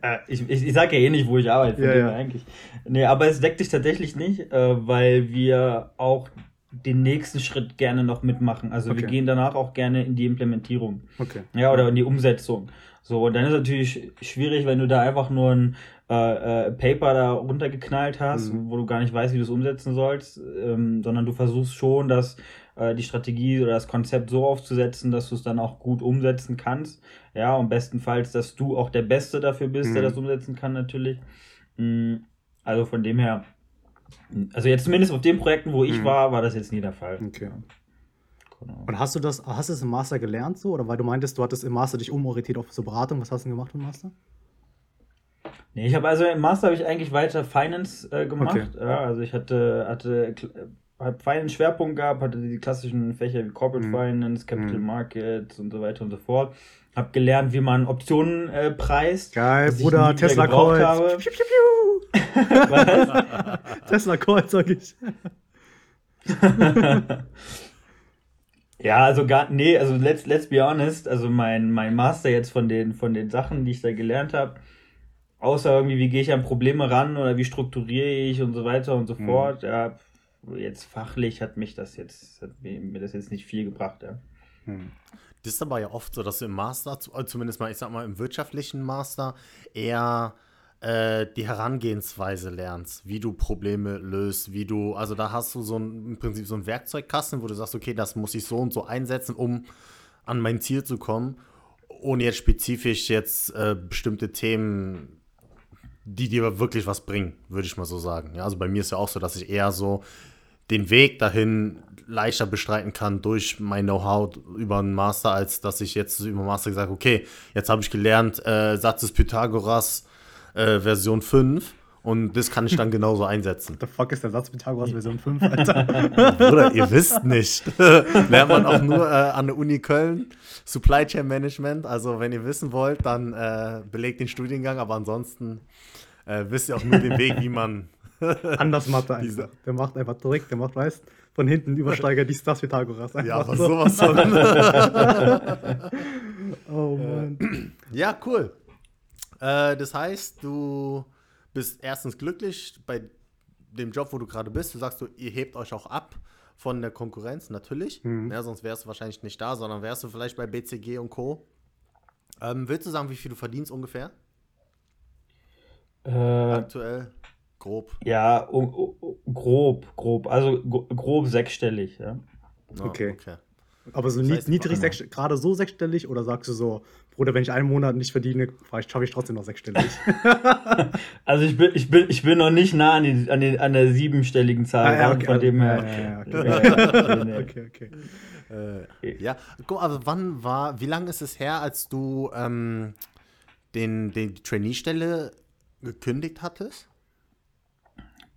äh, ich, ich, ich sage ja eh nicht, wo ich arbeite. Ja, ja. Eigentlich. Nee, aber es deckt sich tatsächlich nicht, äh, weil wir auch den nächsten Schritt gerne noch mitmachen. Also wir Okay. gehen danach auch gerne in die Implementierung. Okay. Ja, oder in die Umsetzung. So, und dann ist natürlich schwierig, wenn du da einfach nur ein äh, äh, Paper da runtergeknallt hast, Mhm. wo du gar nicht weißt, wie du es umsetzen sollst, ähm, sondern du versuchst schon, dass äh, die Strategie oder das Konzept so aufzusetzen, dass du es dann auch gut umsetzen kannst. Ja, und bestenfalls, dass du auch der Beste dafür bist, der Mhm. das umsetzen kann, natürlich. Mm, Also von dem her, also jetzt zumindest auf den Projekten, wo ich Mhm. war, war das jetzt nie der Fall. Okay. Genau. Und hast du das, hast du es im Master gelernt so? Oder weil du meintest, du hattest im Master dich umorientiert auf so Beratung. Was hast du denn gemacht im Master? Nee, ich habe also im Master habe ich eigentlich weiter Finance äh, gemacht. Okay. Ja, also ich hatte, hatte hab Finance Schwerpunkt gehabt, hatte die klassischen Fächer wie Corporate Mhm. Finance, Capital Mhm. Markets und so weiter und so fort. Hab gelernt, wie man Optionen äh, preist. Geil, Bruder, Tesla gebraucht Coils. habe. Piu, piu, piu. [laughs] Was? [laughs] Tesla Coils, sag ich. [laughs] Ja, also gar, nee, also let's, let's be honest, also mein, mein Master jetzt von den, von den Sachen, die ich da gelernt habe, außer irgendwie, wie gehe ich an Probleme ran oder wie strukturiere ich und so weiter und so Mhm. fort, ja, jetzt fachlich hat mich das jetzt, hat mir das jetzt nicht viel gebracht, ja. Hm. Das ist aber ja oft so, dass du im Master, äh, zumindest mal, ich sag mal, im wirtschaftlichen Master, eher äh, die Herangehensweise lernst, wie du Probleme löst, wie du, also da hast du so ein, im Prinzip so ein Werkzeugkasten, wo du sagst, okay, das muss ich so und so einsetzen, um an mein Ziel zu kommen, ohne jetzt spezifisch jetzt äh, bestimmte Themen, die dir wirklich was bringen, würde ich mal so sagen. Ja, also bei mir ist ja auch so, dass ich eher so den Weg dahin leichter bestreiten kann durch mein Know-how über einen Master, als dass ich jetzt über Master gesagt okay, jetzt habe ich gelernt, äh, Satz des Pythagoras äh, Version 5 und das kann ich dann [laughs] genauso einsetzen. The fuck ist der Satz Pythagoras Version 5, Alter? [laughs] Bruder, ihr wisst nicht. [laughs] Lernt man auch nur äh, an der Uni Köln, Supply Chain Management. Also wenn ihr wissen wollt, dann äh, belegt den Studiengang, aber ansonsten äh, wisst ihr auch nur den Weg, wie man Anders Mathe einfach. Der macht einfach direkt, der macht, weißt von hinten Übersteiger dies, das Pythagoras. ja, aber so. sowas von. Oh Mann. [clears throat] Ja, cool. Äh, das heißt, du bist erstens glücklich bei dem Job, wo du gerade bist. Du sagst, du, ihr hebt euch auch ab von der Konkurrenz, natürlich. Mhm. Ja, sonst wärst du wahrscheinlich nicht da, sondern wärst du vielleicht bei BCG und Co. Ähm, willst du sagen, wie viel du verdienst ungefähr? Äh, Aktuell? Grob. ja, u- u- grob, grob. Also gro- grob sechsstellig, ja. Ja, Okay. okay. Aber so Das heißt, niedrig, sechs, gerade so sechsstellig oder sagst du so, Bruder, wenn ich einen Monat nicht verdiene, vielleicht schaffe ich trotzdem noch sechsstellig? [laughs] Also ich bin, ich bin, ich bin noch nicht nah an, die, an, den, an der siebenstelligen Zahl Ah, ja, okay, von dem also- her. ja, [laughs] okay. Okay, okay. Äh, ja, guck, aber wann war, wie lange ist es her, als du ähm, den, den, die Trainee-Stelle gekündigt hattest?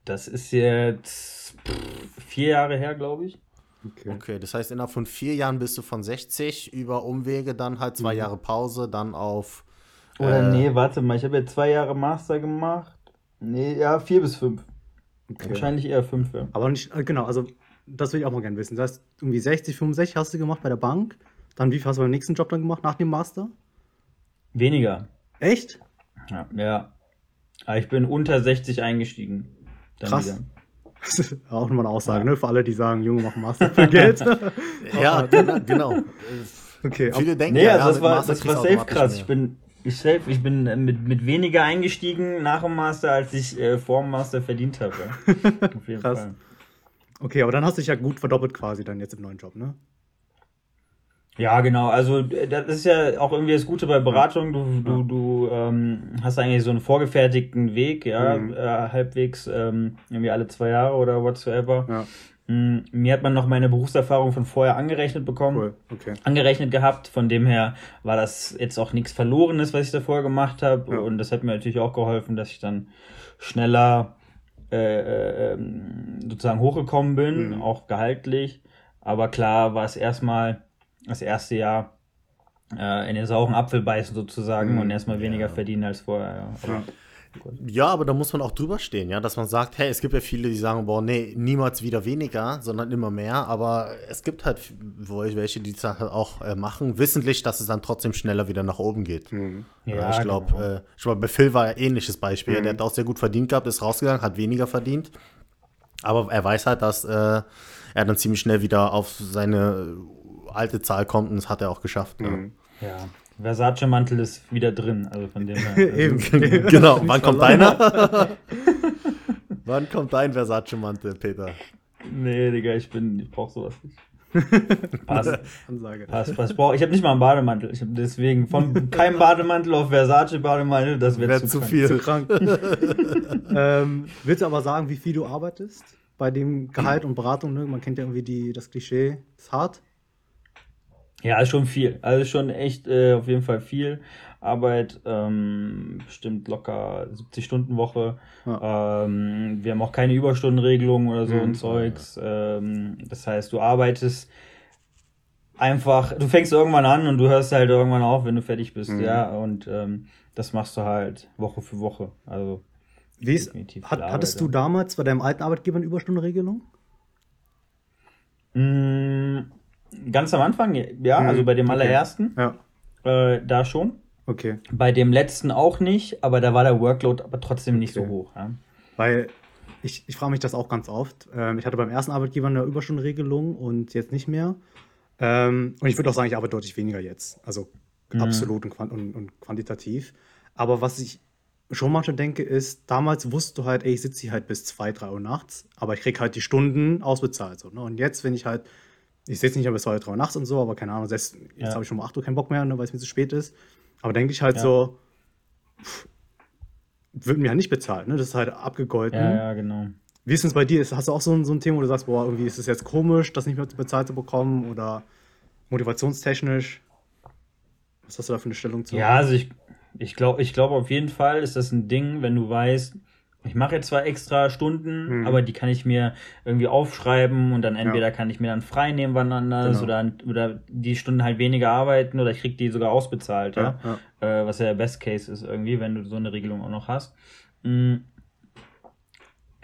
Das ist jetzt pff, vier Jahre her, glaube ich. Okay. Okay, das heißt, innerhalb von vier Jahren bist du von 60 über Umwege, dann halt zwei Jahre Pause, dann auf. Oder Äh, nee, warte mal, ich habe jetzt zwei Jahre Master gemacht. Nee, ja, vier bis fünf. okay. Wahrscheinlich eher fünf, ja. Aber nicht, äh, genau, also das will ich auch mal gerne wissen. Das heißt, irgendwie 60, 65 hast du gemacht bei der Bank. Dann wie viel hast du beim nächsten Job dann gemacht, nach dem Master? Weniger. Echt? Ja. ja. Aber ich bin unter 60 eingestiegen. Dann Krass. wieder. Das [laughs] ist auch nochmal eine Aussage, Ja. ne? Für alle, die sagen, Junge, mach Master für Geld. [laughs] Ja, [laughs] genau. genau. okay, Viele denken, Nee, ja, also das war, das war safe krass. mehr. Ich bin, ich safe, ich bin äh, mit, mit weniger eingestiegen nach dem Master, als ich äh, vor dem Master verdient habe. Auf jeden Krass. Fall. okay, aber dann hast du dich ja gut verdoppelt quasi dann jetzt im neuen Job, ne? Ja, genau. Also äh, das ist ja auch irgendwie das Gute bei Beratung. Du, du, du ähm, hast eigentlich so einen vorgefertigten Weg, ja, Mhm. äh, halbwegs ähm, irgendwie alle zwei Jahre oder whatsoever. Ja, Mm, Mir hat man noch meine Berufserfahrung von vorher angerechnet bekommen. cool. Okay. angerechnet gehabt. Von dem her war das jetzt auch nichts Verlorenes, was ich davor gemacht habe. Ja. Und das hat mir natürlich auch geholfen, dass ich dann schneller äh, äh, ähm, sozusagen hochgekommen bin, Mhm. auch gehaltlich. Aber klar war es erstmal das erste Jahr äh, in den sauren Apfel beißen sozusagen Mhm. und erstmal weniger Ja. verdienen als vorher. Ja. Aber, Ja. Aber da muss man auch drüber stehen, ja, dass man sagt, hey, es gibt ja viele, die sagen, boah, nee, niemals wieder weniger, sondern immer mehr, aber es gibt halt welche, die das halt auch äh, machen, wissentlich, dass es dann trotzdem schneller wieder nach oben geht. Mhm. Ja, ich glaube, genau. äh, ich glaub, bei Phil war ein ähnliches Beispiel. Mhm. Der hat auch sehr gut verdient gehabt, ist rausgegangen, hat weniger verdient. Aber er weiß halt, dass äh, er dann ziemlich schnell wieder auf seine alte Zahl kommt und das hat er auch geschafft. Mhm. ja. Versace-Mantel ist wieder drin, also von dem her. [laughs] Eben. Ja. [laughs] genau, wann kommt deiner? [laughs] wann kommt dein Versace-Mantel, Peter? Nee, Digga, ich bin, ich brauch sowas nicht. Passt. Ansage. Passt, passt. Ich, brauch- ich habe nicht mal einen Bademantel. Ich habe deswegen von keinem Bademantel auf Versace Bademantel, das wäre Wäre zu, zu krank. viel. Zu krank. ähm, willst du aber sagen, wie viel du arbeitest? Bei dem Gehalt [clears throat] und Beratung, ne? Man kennt ja irgendwie die, das Klischee, ist hart. Ja, ist schon viel. Also schon echt äh, auf jeden Fall viel Arbeit. Ähm, bestimmt locker 70 Stunden Woche. Ähm, wir haben auch keine Überstundenregelung oder so Mhm. und Zeugs. Ähm, das heißt, du arbeitest einfach, du fängst irgendwann an und du hörst halt irgendwann auf, wenn du fertig bist. Mhm. Ja, und ähm, das machst du halt Woche für Woche. Also Wie ist, hat, hattest du damals bei deinem alten Arbeitgeber eine Überstundenregelung? Mm, Ganz am Anfang, ja, Mhm, also bei dem okay. allerersten, Ja. äh, da schon. Okay. Bei dem letzten auch nicht, aber da war der Workload aber trotzdem nicht Okay. so hoch. Ja. Weil ich, ich frage mich das auch ganz oft. Ähm, ich hatte beim ersten Arbeitgeber eine Überstundenregelung und jetzt nicht mehr. Ähm, und ich würde auch sagen, ich arbeite deutlich weniger jetzt. Also Mhm. absolut und, und, und quantitativ. Aber was ich schon manchmal denke, ist, damals wusstest du halt, ey, ich sitze hier halt bis 2, 3 Uhr nachts, aber ich krieg halt die Stunden ausbezahlt. So, ne? Und jetzt, wenn ich halt, ich sitze nicht mehr bis 2, 3 Uhr nachts und so, aber keine Ahnung, selbst, jetzt Ja. habe ich schon um 8 Uhr keinen Bock mehr, ne, weil es mir zu spät ist. Aber denke ich halt Ja. so, pff, wird mir ja nicht bezahlt, ne? Das ist halt abgegolten. ja, ja, genau. Wie ist es bei dir? Hast du auch so ein, so ein Thema, wo du sagst, boah, irgendwie ist es jetzt komisch, das nicht mehr bezahlt zu bekommen oder motivationstechnisch? Was hast du da für eine Stellung zu? Ja, also ich, ich glaube ich glaub auf jeden Fall ist das ein Ding, wenn du weißt, ich mache jetzt zwar extra Stunden, Mhm. aber die kann ich mir irgendwie aufschreiben und dann entweder Ja. kann ich mir dann frei nehmen wann anders Genau. oder, oder die Stunden halt weniger arbeiten oder ich krieg die sogar ausbezahlt, ja. ja, ja. äh, was ja der Best Case ist irgendwie, wenn du so eine Regelung auch noch hast. Mm.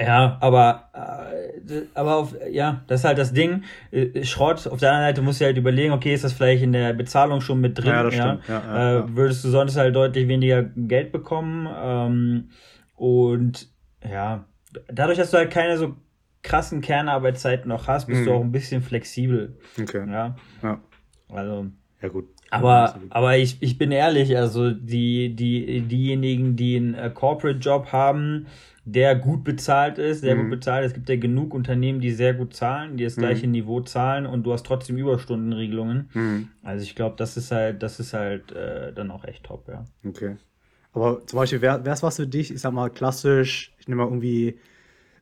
Ja, aber, äh, aber auf, ja, das ist halt das Ding. Äh, Schrott, auf der anderen Seite musst du halt überlegen, okay, ist das vielleicht in der Bezahlung schon mit drin? Ja, das stimmt. Ja, ja, äh, ja. Würdest du sonst halt deutlich weniger Geld bekommen? Ähm, Und ja, dadurch, dass du halt keine so krassen Kernarbeitszeiten noch hast, bist Mhm. du auch ein bisschen flexibel. Okay. Ja, Ja, also. ja gut. Aber, aber ich, ich bin ehrlich, also die, die, diejenigen, die einen äh, Corporate-Job haben, der gut bezahlt ist, sehr Mhm. gut bezahlt, es gibt ja genug Unternehmen, die sehr gut zahlen, die das Mhm. gleiche Niveau zahlen und du hast trotzdem Überstundenregelungen. Mhm. Also ich glaube, das ist halt, das ist halt äh, dann auch echt top, ja. Okay. Aber zum Beispiel, wäre es was für dich, ich sag mal klassisch, ich nehme mal irgendwie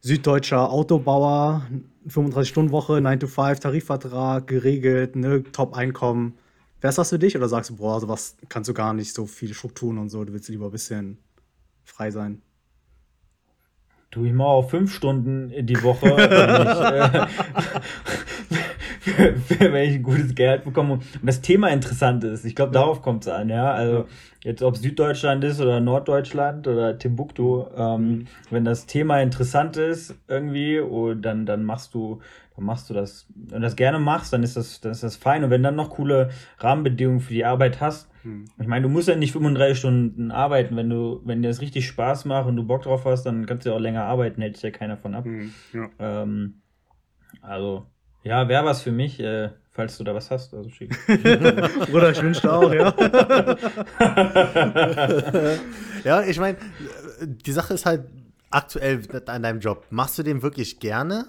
süddeutscher Autobauer, 35-Stunden-Woche, 9-to-5, Tarifvertrag, geregelt, ne, Top-Einkommen. Wäre was für dich oder sagst du, boah, sowas kannst du gar nicht, so viele Strukturen und so, du willst lieber ein bisschen frei sein? Tu ich mal auf fünf Stunden die Woche, [laughs] ich, äh, wenn ich ein gutes Geld bekomme und das Thema interessant ist. Ich glaube, darauf kommt es an, ja. Also jetzt ob Süddeutschland ist oder Norddeutschland oder Timbuktu, ähm, wenn das Thema interessant ist irgendwie, und dann dann machst du dann machst du das, wenn du das gerne machst, dann ist das, dann ist das fein. Und wenn dann noch coole Rahmenbedingungen für die Arbeit hast, Hm. ich meine, du musst ja nicht 35 Stunden arbeiten. Wenn du, wenn dir das richtig Spaß macht und du Bock drauf hast, dann kannst du ja auch länger arbeiten, hält sich ja keiner von ab. Hm, Ja. Ähm, also, ja, wäre was für mich, äh, falls du da was hast. Also schick. [laughs] Bruder, ich wünschte auch, ja. Ja, ich meine, die Sache ist halt aktuell an deinem Job. Machst du den wirklich gerne?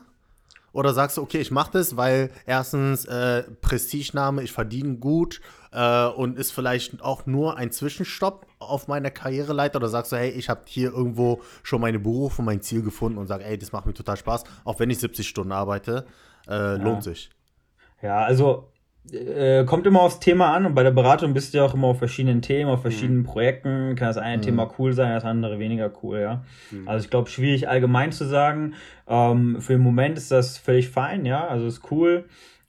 Oder sagst du, okay, ich mache das, weil erstens äh, Prestigename, ich verdiene gut äh, und ist vielleicht auch nur ein Zwischenstopp auf meiner Karriereleiter? Oder sagst du, hey, ich habe hier irgendwo schon meine Berufung, mein Ziel gefunden und sage, ey, das macht mir total Spaß, auch wenn ich 70 Stunden arbeite, äh, lohnt sich. Ja, also äh, kommt immer aufs Thema an und bei der Beratung bist du ja auch immer auf verschiedenen Themen, auf verschiedenen Projekten. Kann das eine Thema cool sein, das andere weniger cool, ja. Also ich glaube, schwierig allgemein zu sagen. Ähm, für den Moment ist das völlig fein, ja, also ist cool.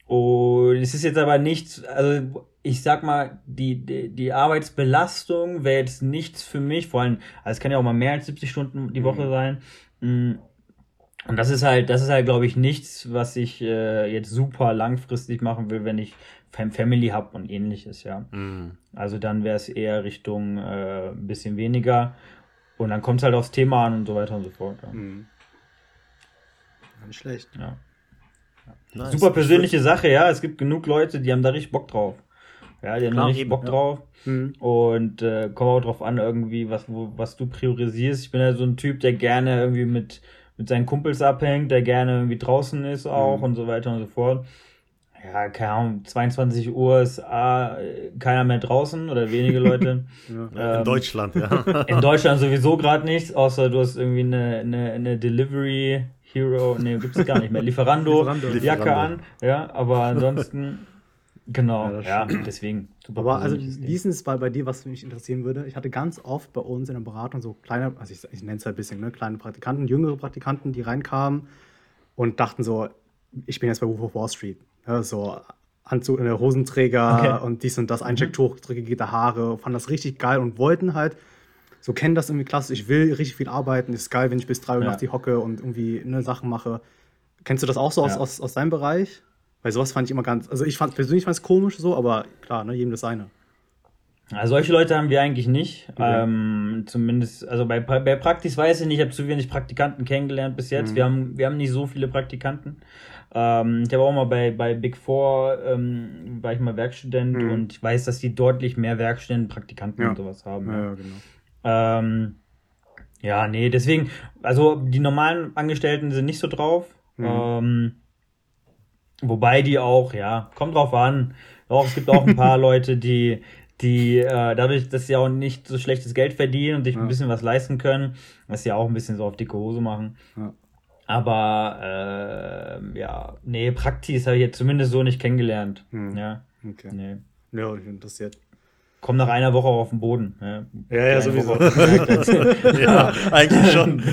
Und es ist jetzt aber nichts, also ich sag mal, die, die, die Arbeitsbelastung wäre jetzt nichts für mich, vor allem, also es kann ja auch mal mehr als 70 Stunden die Woche sein. Und das ist halt, das ist halt, glaube ich, nichts, was ich äh, jetzt super langfristig machen will, wenn ich Fam Family habe und ähnliches, ja. Mhm. Also dann wäre es eher Richtung äh, ein bisschen weniger. Und dann kommt es halt aufs Thema an und so weiter und so fort. Ja. Hm. Ja, Nicht schlecht. Ja. Nice. Super persönliche Sache, ja. Es gibt genug Leute, die haben da richtig Bock drauf. Ja, die haben da richtig eben, Bock ja. drauf. Hm. Und äh, kommt auch drauf an, irgendwie, was, wo, was du priorisierst. Ich bin ja so ein Typ, der gerne irgendwie mit, mit seinen Kumpels abhängt, der gerne irgendwie draußen ist auch Mhm. und so weiter und so fort. Ja, keine Ahnung, 22 Uhr ist A, äh, keiner mehr draußen oder wenige Leute. [laughs] Ja, in Ähm, Deutschland, ja. [laughs] In Deutschland sowieso gerade nichts, außer du hast irgendwie eine, eine, eine Delivery Hero, nee, gibt's gar nicht mehr, [laughs] Lieferando, Lieferando. Jacke Lieferando. an, ja, aber ansonsten, genau, Ja, ja, deswegen. super Aber also, wie ist es bei, bei dir, was mich interessieren würde? Ich hatte ganz oft bei uns in der Beratung so kleine, also ich, ich nenne es halt ein bisschen, ne, kleine Praktikanten, jüngere Praktikanten, die reinkamen und dachten so, ich bin jetzt bei Wolf of Wall Street. Ja, so Anzug, äh, Hosenträger Okay. Mhm. und dies und das, Einstecktuch, dreckige Haare, fanden das richtig geil und wollten halt, so kennen das irgendwie klasse, ich will richtig viel arbeiten, ist geil, wenn ich bis drei Uhr Ja. nachts die hocke und irgendwie ne, Sachen mache. Kennst du das auch so aus, Ja. aus, aus deinem Bereich? Weil sowas fand ich immer ganz, also ich fand persönlich fand es komisch so, aber klar, ne, jedem das seine. Also solche Leute haben wir eigentlich nicht. Okay. Ähm, zumindest, also bei, bei Praktis weiß ich nicht, ich habe zu wenig Praktikanten kennengelernt bis jetzt. Mhm. Wir, haben, wir haben nicht so viele Praktikanten. Ähm, ich habe auch mal bei, bei Big Four, ähm, war ich mal Werkstudent Mhm. und ich weiß, dass die deutlich mehr Werkstudenten, Praktikanten Ja. und sowas haben. Ja, ja, genau. Ähm, ja, nee, deswegen, also die normalen Angestellten sind nicht so drauf. Mhm. Wobei die auch, ja, kommt drauf an. Auch, es gibt auch ein paar [laughs] Leute, die, die äh, dadurch, dass sie auch nicht so schlechtes Geld verdienen und sich Ja. ein bisschen was leisten können, dass sie auch ein bisschen so auf dicke Hose machen. Ja. Aber ähm, ja, nee, Praktis habe ich jetzt zumindest so nicht kennengelernt. Mhm. Ja, Okay. nee. Ja, ich bin interessiert. Komm nach einer Woche auch auf den Boden. Ja, Ja, ja, Eine sowieso. Berg, [laughs] ja, eigentlich schon.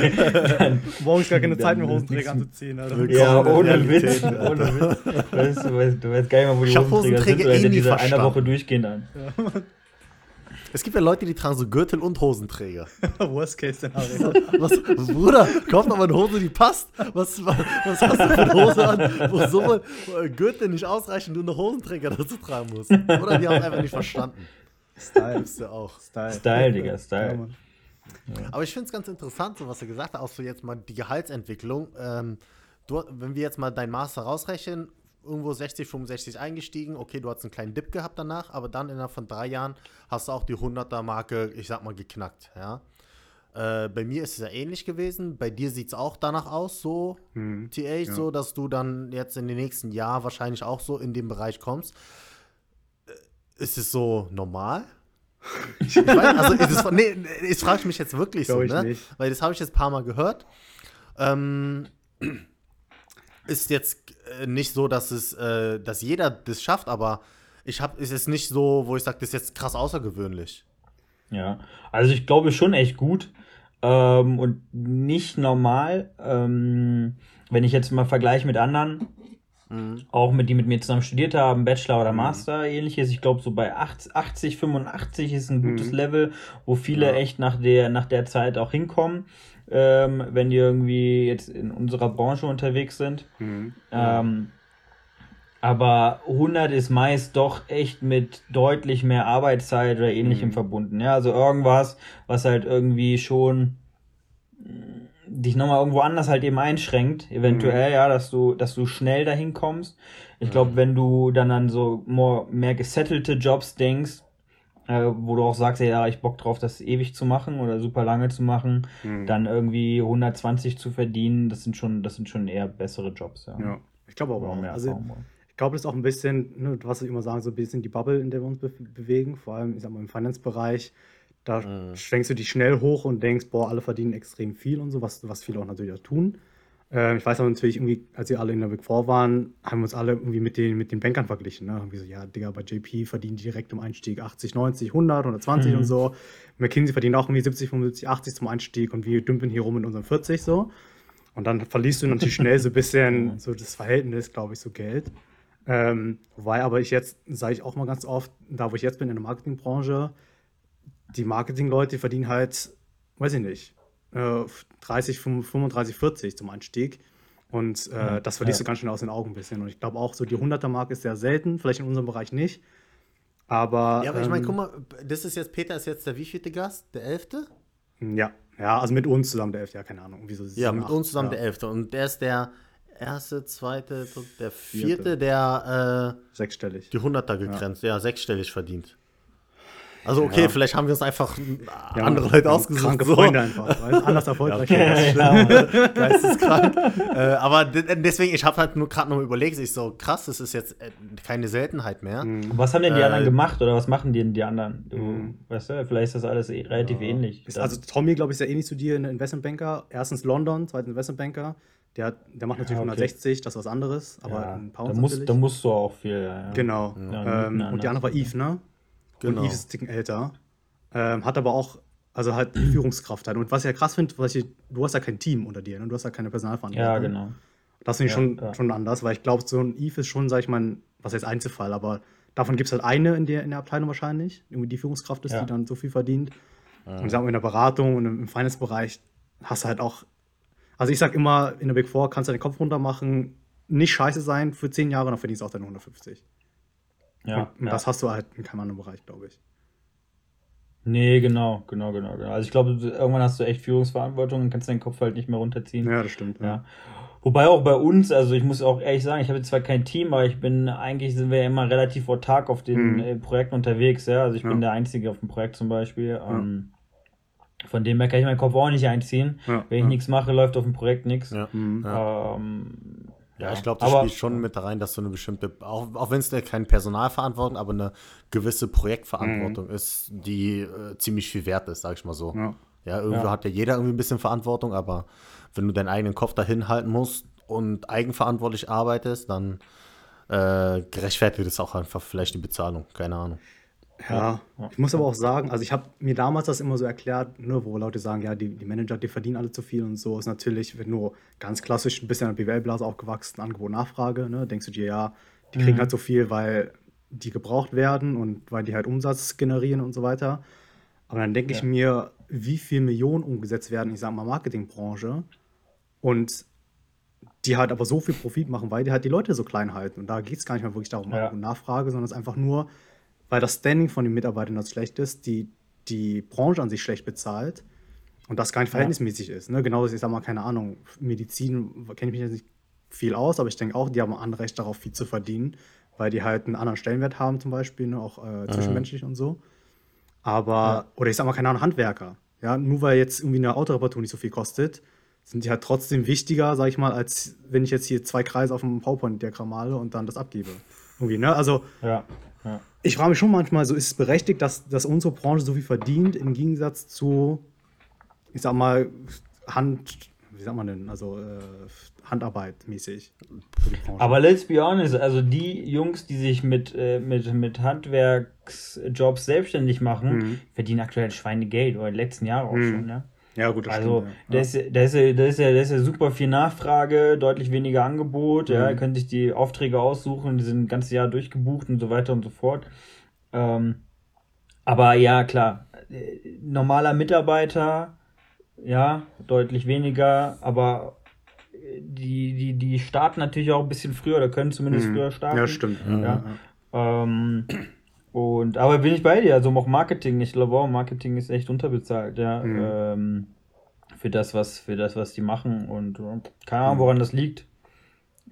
dann, Morgens gar keine Zeit mehr, Hosenträger anzuziehen. Alter. Wirklich. Ja, ohne Witz. Ohne Witz. Weißt du, weißt, du weißt gar nicht mal, wo die Ich hab Hosenträger sind. Hosenträger Oder eh diese einer. Woche durchgehen dann. Es gibt ja Leute, die tragen so Gürtel und Hosenträger. [laughs] Worst Case Szenario. Was, Bruder, kauf doch mal eine Hose, die passt. Was, was, was hast du für eine Hose an, wo so ein Gürtel nicht ausreichen und du eine Hosenträger dazu tragen musst? Oder die haben es einfach nicht verstanden. Style. Ist ja auch. Style. Style, Digga, Ja, Style. Mann. Aber ich finde es ganz interessant, so was er gesagt hat, auch so jetzt mal die Gehaltsentwicklung. Ähm, du, wenn wir jetzt mal dein Master rausrechnen, irgendwo 60, 65 eingestiegen, okay, du hast einen kleinen Dip gehabt danach, aber dann innerhalb von drei Jahren hast du auch die 100er-Marke, ich sag mal, geknackt, ja. Äh, bei mir ist es ja ähnlich gewesen. Bei dir sieht es auch danach aus, so, Mhm. TA, Ja. so, dass du dann jetzt in den nächsten Jahren wahrscheinlich auch so in dem Bereich kommst. Ist es so normal? Ich weiß, also, ist es, nee, nee, ich frage mich jetzt wirklich so, Glaub ich ne? Weil das habe ich jetzt ein paar Mal gehört. Ähm, ist jetzt äh, nicht so, dass es, äh, dass jeder das schafft, aber ich habe, ist es nicht so, wo ich sage, das ist jetzt krass außergewöhnlich. Ja, also ich glaube schon echt gut ähm, und nicht normal. Ähm, wenn ich jetzt mal vergleiche mit anderen, auch mit die mit mir zusammen studiert haben, Bachelor oder Master, ähnliches. Ich glaube so bei 80, 80, 85 ist ein gutes Mhm. Level, wo viele Ja. echt nach der nach der Zeit auch hinkommen, ähm, wenn die irgendwie jetzt in unserer Branche unterwegs sind. Mhm. Ähm, aber 100 ist meist doch echt mit deutlich mehr Arbeitszeit oder ähnlichem Mhm. verbunden. Ja, also irgendwas, was halt irgendwie schon dich nochmal irgendwo anders halt eben einschränkt, eventuell, ja, dass du, dass du schnell dahin kommst. Ich glaube, wenn du dann an so more, mehr gesettelte Jobs denkst, äh, wo du auch sagst, ja, ich Bock drauf, das ewig zu machen oder super lange zu machen, Mhm. dann irgendwie 120 zu verdienen, das sind schon, das sind schon eher bessere Jobs, ja. Ja, ich glaube aber auch. mehr Also, ich glaube, das ist auch ein bisschen, ne, was ich immer sagen, so ein bisschen die Bubble, in der wir uns be bewegen. Vor allem, ich sag mal, im Finance-Bereich. Da Mhm. schwenkst du dich schnell hoch und denkst, boah, alle verdienen extrem viel und so, was, was viele auch natürlich auch tun. Ähm, ich weiß aber natürlich irgendwie, als wir alle in der Big Four waren, haben wir uns alle irgendwie mit den, mit den Bankern verglichen. Ne? Irgendwie so, ja, Digga, bei JP verdienen die direkt im Einstieg 80, 90, 100, 120 Mhm. und so. McKinsey verdient auch irgendwie 70, 75, 80 zum Einstieg und wir dümpeln hier rum in unseren 40 so. Und dann verlierst du natürlich schnell so ein bisschen [laughs] so das Verhältnis, glaube ich, so Geld. Ähm, wobei aber ich jetzt, sage ich auch mal ganz oft, da wo ich jetzt bin in der Marketingbranche, die Marketingleute die verdienen halt, weiß ich nicht, äh, 30, 35, 40 zum Einstieg. Und äh, Ja, das verlierst ja. du ganz schnell aus den Augen ein bisschen. Und ich glaube auch, so die 100er-Marke ist sehr selten, vielleicht in unserem Bereich nicht. Aber, Ja, aber ich meine, ähm, guck mal, das ist jetzt, Peter ist jetzt der wievielte Gast? Der elfte? Ja, ja, also mit uns zusammen der 11. Ja, keine Ahnung. Irgendwie so Ja, mit acht, uns zusammen ja, der elfte. Und der ist der erste, zweite, der vierte, Vierte. der äh, Sechsstellig. die 100er gegrenzt, ja. sechsstellig verdient. Also okay, Ja. vielleicht haben wir uns einfach Ja, andere Leute ausgesucht. Kranke so. Freunde einfach. Weil anders [laughs] erfolgreich. Ja, ja. Geisteskrank. äh, aber de- deswegen, ich habe halt nur gerade noch überlegt, ich so, krass, das ist jetzt äh, keine Seltenheit mehr. Mhm. Was haben denn die Äh, anderen gemacht oder was machen denn die anderen? Du, Mhm. weißt du, vielleicht ist das alles eh relativ ähnlich. Ist, also Tommy, glaube ich, ist ja ähnlich zu dir, ein Investmentbanker. Erstens London, zweitens Investmentbanker. Der, hat- der macht natürlich okay. 160, das ist was anderes, aber ja, in da, Pounds musst, da musst du auch viel. Ja, ja. Genau. Ja, ähm, und die andere war. Yves, ne? Genau. Und Yves ist ein Ticken älter. Ähm, hat aber auch, also halt die Führungskraft halt. Und was ich ja krass finde, du hast ja kein Team unter dir, ne? Du hast ja keine Personalverantwortung. Ja, genau. Das finde ich Ja, schon, ja. schon anders, weil ich glaube, so ein Eve ist schon, sag ich mal, was heißt Einzelfall, aber davon gibt es halt eine in der, in der Abteilung wahrscheinlich, irgendwie die Führungskraft ist, Ja. die dann so viel verdient. Und ich sag mal, in der Beratung und im, Finance-Bereich hast du halt auch, also ich sag immer, in der Big Four kannst du den Kopf runter machen, nicht scheiße sein für 10 Jahre, dann verdienst du auch deine 150. Ja, und ja. das hast du halt in keinem anderen Bereich, glaube ich. Nee, genau, genau, genau, genau. Also ich glaube, irgendwann hast du echt Führungsverantwortung und kannst deinen Kopf halt nicht mehr runterziehen. Ja, das stimmt. Ja. Wobei auch bei uns, also ich muss auch ehrlich sagen, ich habe jetzt zwar kein Team, aber ich bin, eigentlich sind wir ja immer relativ autark auf den Mhm. äh, Projekten unterwegs, ja. Also ich Ja. bin der Einzige auf dem Projekt zum Beispiel. Ähm, von dem her kann ich meinen Kopf auch nicht einziehen. Ja, Wenn ich ja. nichts mache, läuft auf dem Projekt nichts. Ja. Mhm. Ähm, Ja, ich glaube, das aber- spielt schon mit rein, dass du eine bestimmte, auch, auch wenn es keine Personalverantwortung, aber eine gewisse Projektverantwortung ist, die äh, ziemlich viel wert ist, sag ich mal so. Ja. Ja, irgendwo Ja. hat ja jeder irgendwie ein bisschen Verantwortung, aber wenn du deinen eigenen Kopf dahin halten musst und eigenverantwortlich arbeitest, dann äh, gerechtfertigt es auch einfach vielleicht die Bezahlung, keine Ahnung. Ja, ich muss aber auch sagen, also ich habe mir damals das immer so erklärt, ne, wo Leute sagen, ja, die, die Manager, die verdienen alle zu viel und so, ist natürlich, wenn du ganz klassisch ein bisschen in der BWL-Blase aufgewachsen, Angebot, Nachfrage, ne, denkst du dir, ja, die kriegen halt so viel, weil die gebraucht werden und weil die halt Umsatz generieren und so weiter. Aber dann denke ich Ja. mir, wie viel Millionen umgesetzt werden, ich sag mal, Marketingbranche und die halt aber so viel Profit machen, weil die halt die Leute so klein halten. Und da geht es gar nicht mehr wirklich darum, Ja. Angebot und Nachfrage, sondern es ist einfach nur, weil das Standing von den Mitarbeitern das schlecht ist, die die Branche an sich schlecht bezahlt und das gar nicht verhältnismäßig ist. Ne? Genau, ich sag mal, keine Ahnung, Medizin kenne ich mich jetzt nicht viel aus, aber ich denke auch, die haben ein Anrecht darauf, viel zu verdienen, weil die halt einen anderen Stellenwert haben, zum Beispiel, ne? auch äh, zwischenmenschlich und so. Aber, oder ich sag mal, keine Ahnung, Handwerker. Ja, nur weil jetzt irgendwie eine Autoreparatur nicht so viel kostet, sind die halt trotzdem wichtiger, sag ich mal, als wenn ich jetzt hier zwei Kreise auf dem PowerPoint-Diagramm male und dann das abgebe. Irgendwie, ne? Also, Ja, ja. ich frage mich schon manchmal, so ist es berechtigt, dass, dass unsere Branche so viel verdient, im Gegensatz zu, ich sag mal, Hand, wie sagt man denn, also äh, Handarbeit mäßig. Aber let's be honest, also die Jungs, die sich mit, äh, mit, mit Handwerksjobs selbstständig machen, Mhm. verdienen aktuell Schweinegeld oder in den letzten Jahren auch Mhm. schon, ne? Ja, gut, das Also stimmt. da Ja. ist, da, ist ja, da, ist ja, da ist ja super viel Nachfrage, deutlich weniger Angebot. Ja, Mhm. ihr könnt sich die Aufträge aussuchen, die sind ein ganzes Jahr durchgebucht und so weiter und so fort. Ähm, aber ja, klar, äh, normaler Mitarbeiter, ja, deutlich weniger, aber äh, die, die, die starten natürlich auch ein bisschen früher oder können zumindest Mhm. früher starten. Ja, stimmt. Mhm. Ja. Ähm, und aber bin ich bei dir, also auch Marketing, ich glaube auch, Marketing ist echt unterbezahlt, ja. Mhm. Ähm, für das, was, für das, was die machen. Und äh, keine Ahnung, Mhm. woran das liegt.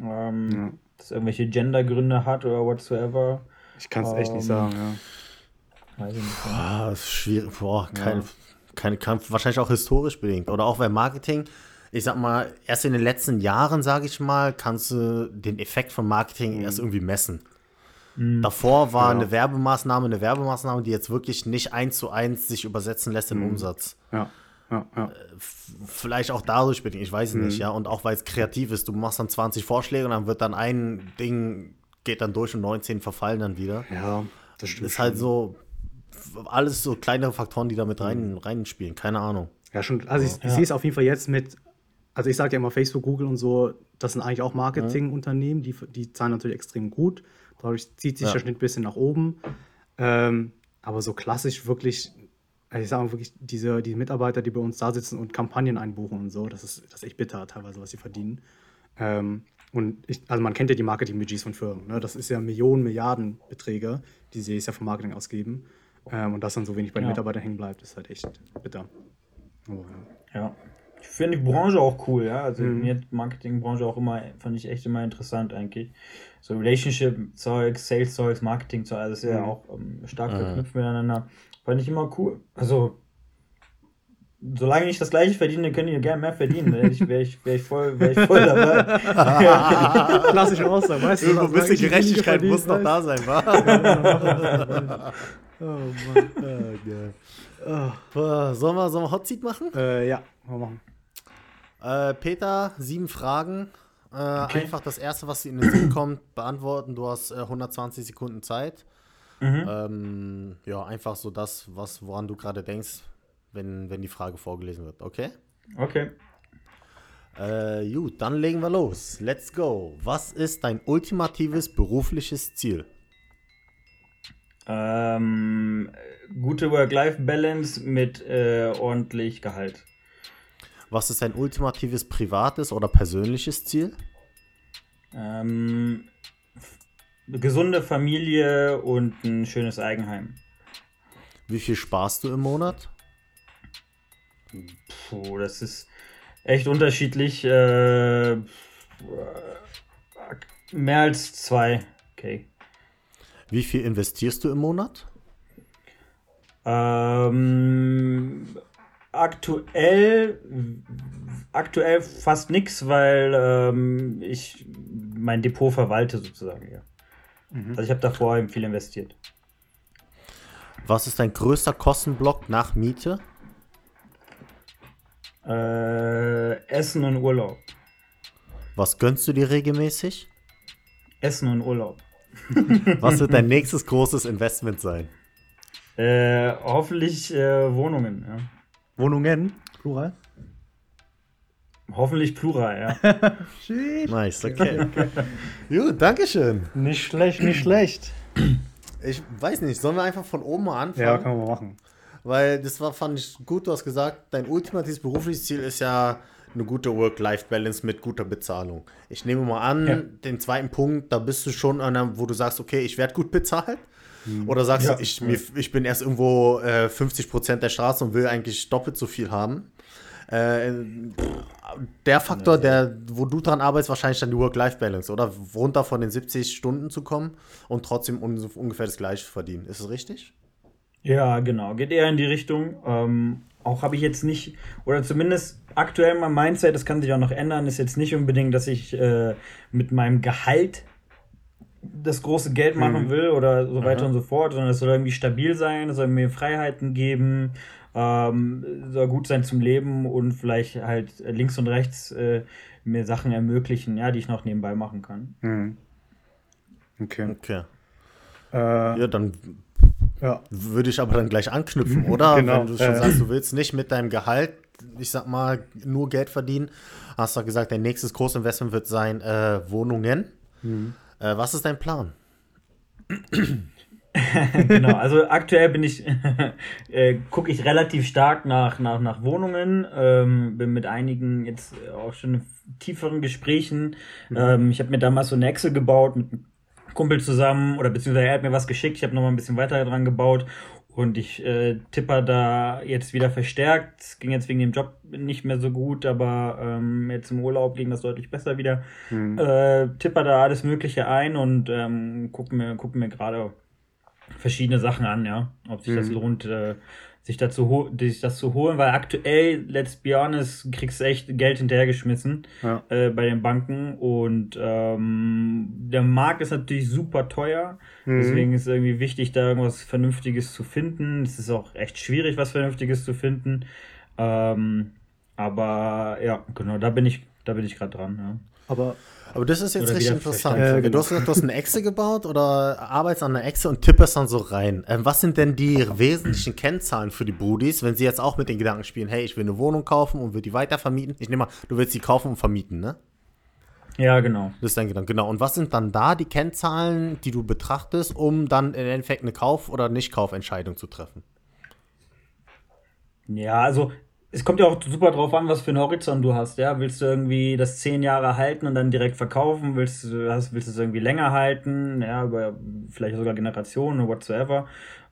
Ähm, Ja. Dass irgendwelche Gendergründe hat oder whatsoever. Ich kann es echt nicht Ähm, sagen, ja. Weiß ich nicht. Ah, ist schwierig. Boah, kein, Ja. kein, kein, wahrscheinlich auch historisch bedingt. Oder auch weil Marketing, ich sag mal, erst in den letzten Jahren, sage ich mal, kannst du den Effekt von Marketing erst irgendwie messen. Davor war Ja. eine Werbemaßnahme eine Werbemaßnahme, die jetzt wirklich nicht eins zu eins sich übersetzen lässt in Umsatz. Ja, ja, ja. F- Vielleicht auch dadurch bedingt, ich weiß es nicht, ja. Und auch weil es kreativ ist. Du machst dann 20 Vorschläge und dann wird dann ein Ding, geht dann durch und 19 verfallen dann wieder. Ja, das stimmt. ist halt so, alles so kleinere Faktoren, die da mit rein, reinspielen. Keine Ahnung. Ja, schon. Also ich, ich Ja. sehe es auf jeden Fall jetzt mit, also ich sage ja immer Facebook, Google und so, das sind eigentlich auch Marketingunternehmen, die, die zahlen natürlich extrem gut. Dadurch zieht sich Ja. der Schnitt ein bisschen nach oben. Ähm, aber so klassisch wirklich, also ich sage wirklich, diese, die Mitarbeiter, die bei uns da sitzen und Kampagnen einbuchen und so, das ist, das ist echt bitter teilweise, was sie verdienen. Ähm, und ich, also man kennt ja die Marketingbudgets von Firmen. Ne? Das ist ja Millionen, Milliarden Beträge, die sie jetzt ja für Marketing ausgeben. Ähm, und dass dann so wenig bei den Ja. Mitarbeitern hängen bleibt, ist halt echt bitter. Aber, ja. Ja. Ich finde die Branche auch cool, ja. Also Mhm. mir hat die Marketingbranche auch immer, fand ich echt immer interessant eigentlich. So Relationship-Zeugs, Sales-Zeugs, Marketing-Zeugs, also das ist ja Mhm. auch ähm, stark Mhm. verknüpft miteinander. Fand ich immer cool. Also, solange ich das gleiche verdiene, könnt ihr gerne mehr verdienen. Wäre ich, wär ich, wär ich, voll, wär ich voll dabei. [laughs] Klassische Aussage, weißt du? Irgendwo ein bisschen Gerechtigkeit muss noch da sein, wa? Oh Mann. Ja, [laughs] geil. Boah, Sollen wir, sollen wir Hot Seat machen? Äh, ja, mal machen. Äh, Peter, sieben Fragen. Äh, Okay. Einfach das erste, was dir in den Sinn kommt, beantworten. Du hast äh, 120 Sekunden Zeit. Mhm. Ähm, ja, einfach so das, was, woran du gerade denkst, wenn, wenn die Frage vorgelesen wird, okay? Okay. Äh, gut, dann legen wir los. Let's go. Was ist dein ultimatives berufliches Ziel? Ähm, gute Work-Life-Balance mit äh, ordentlich Gehalt. Was ist dein ultimatives privates oder persönliches Ziel? Ähm, gesunde Familie und ein schönes Eigenheim. Wie viel sparst du im Monat? Puh, das ist echt unterschiedlich. Äh, mehr als zwei. Okay. Wie viel investierst du im Monat? Ähm, aktuell, aktuell fast nix, weil ähm, ich mein Depot verwalte sozusagen. Ja. Also ich habe davor eben viel investiert. Was ist dein größter Kostenblock nach Miete? Äh, Essen und Urlaub. Was gönnst du dir regelmäßig? Essen und Urlaub. [laughs] [laughs] Was wird dein nächstes großes Investment sein? Äh, hoffentlich äh, Wohnungen. Ja. Wohnungen, Plural. Hoffentlich Plural, ja. [laughs] Nice, okay. Gut, Dankeschön. Nicht schlecht, nicht schlecht. Ich weiß nicht, sollen wir einfach von oben mal anfangen? Ja, können wir mal machen. Weil das war, fand ich gut, du hast gesagt, dein ultimatives berufliches Ziel ist ja eine gute Work-Life-Balance mit guter Bezahlung. Ich nehme mal an, Ja. den zweiten Punkt, da bist du schon an einem, wo du sagst, okay, ich werde gut bezahlt. Mhm. Oder sagst ja. du, ich, mir, ich bin erst irgendwo äh, 50 Prozent der Straße und will eigentlich doppelt so viel haben? Äh, der Faktor, der, wo du dran arbeitest, wahrscheinlich dann die Work-Life-Balance, oder? Runter von den 70 Stunden zu kommen und trotzdem un ungefähr das gleiche verdienen. Ist es richtig? Ja, genau. Geht eher in die Richtung. Ähm, auch habe ich jetzt nicht, oder zumindest aktuell mein Mindset, das kann sich auch noch ändern, ist jetzt nicht unbedingt, dass ich äh, mit meinem Gehalt das große Geld machen mhm. will oder so weiter Aha. und so fort, sondern es soll irgendwie stabil sein, es soll mir Freiheiten geben, ähm, soll gut sein zum Leben und vielleicht halt links und rechts äh, mir Sachen ermöglichen, ja, die ich noch nebenbei machen kann. Mhm. Okay. Okay. Äh, ja, dann ja. würde ich aber dann gleich anknüpfen, [laughs] oder? genau. Wenn du schon äh, sagst, du willst nicht mit deinem Gehalt, ich sag mal, nur Geld verdienen, hast du gesagt, dein nächstes Großinvestment wird sein äh, Wohnungen. Mhm. Äh, was ist dein Plan? [laughs] genau, also aktuell bin ich, [laughs] äh, gucke ich relativ stark nach, nach, nach Wohnungen, ähm, bin mit einigen jetzt auch schon in tieferen Gesprächen. Mhm. Ähm, ich habe mir damals so eine Excel gebaut mit einem Kumpel zusammen oder beziehungsweise er hat mir was geschickt, ich habe noch mal ein bisschen weiter dran gebaut und ich äh, tipper da jetzt wieder verstärkt. Es ging jetzt wegen dem Job nicht mehr so gut, aber ähm, jetzt im Urlaub ging das deutlich besser wieder. Mhm. Äh, tipper da alles Mögliche ein und ähm, gucke mir, guck mir gerade verschiedene Sachen an, ja. Ob sich mhm. das lohnt, äh, sich, dazu sich das zu holen, weil aktuell, let's be honest, kriegst du echt Geld hinterhergeschmissen ja. äh, bei den Banken und ähm, der Markt ist natürlich super teuer, mhm. deswegen ist es irgendwie wichtig, da irgendwas Vernünftiges zu finden. Es ist auch echt schwierig, was Vernünftiges zu finden. Ähm, aber ja, genau, da bin ich, da bin ich gerade dran. Ja. Aber aber das ist jetzt oder richtig interessant. Äh, genau. Du hast du hast eine Echse gebaut oder arbeitest an einer Echse und tippest dann so rein. Ähm, was sind denn die wesentlichen Kennzahlen für die Brudis, wenn sie jetzt auch mit den Gedanken spielen, hey, ich will eine Wohnung kaufen und will die weiter vermieten? Ich nehme mal, du willst sie kaufen und vermieten, ne? Ja, genau. Das ist dein Gedanke, genau. Und was sind dann da die Kennzahlen, die du betrachtest, um dann im Endeffekt eine Kauf- oder Nicht-Kaufentscheidung zu treffen? Ja, also es kommt ja auch super drauf an, was für einen Horizont du hast. Ja, willst du irgendwie das zehn Jahre halten und dann direkt verkaufen? Willst du, hast, willst du es irgendwie länger halten? Ja, über vielleicht sogar Generationen oder whatsoever.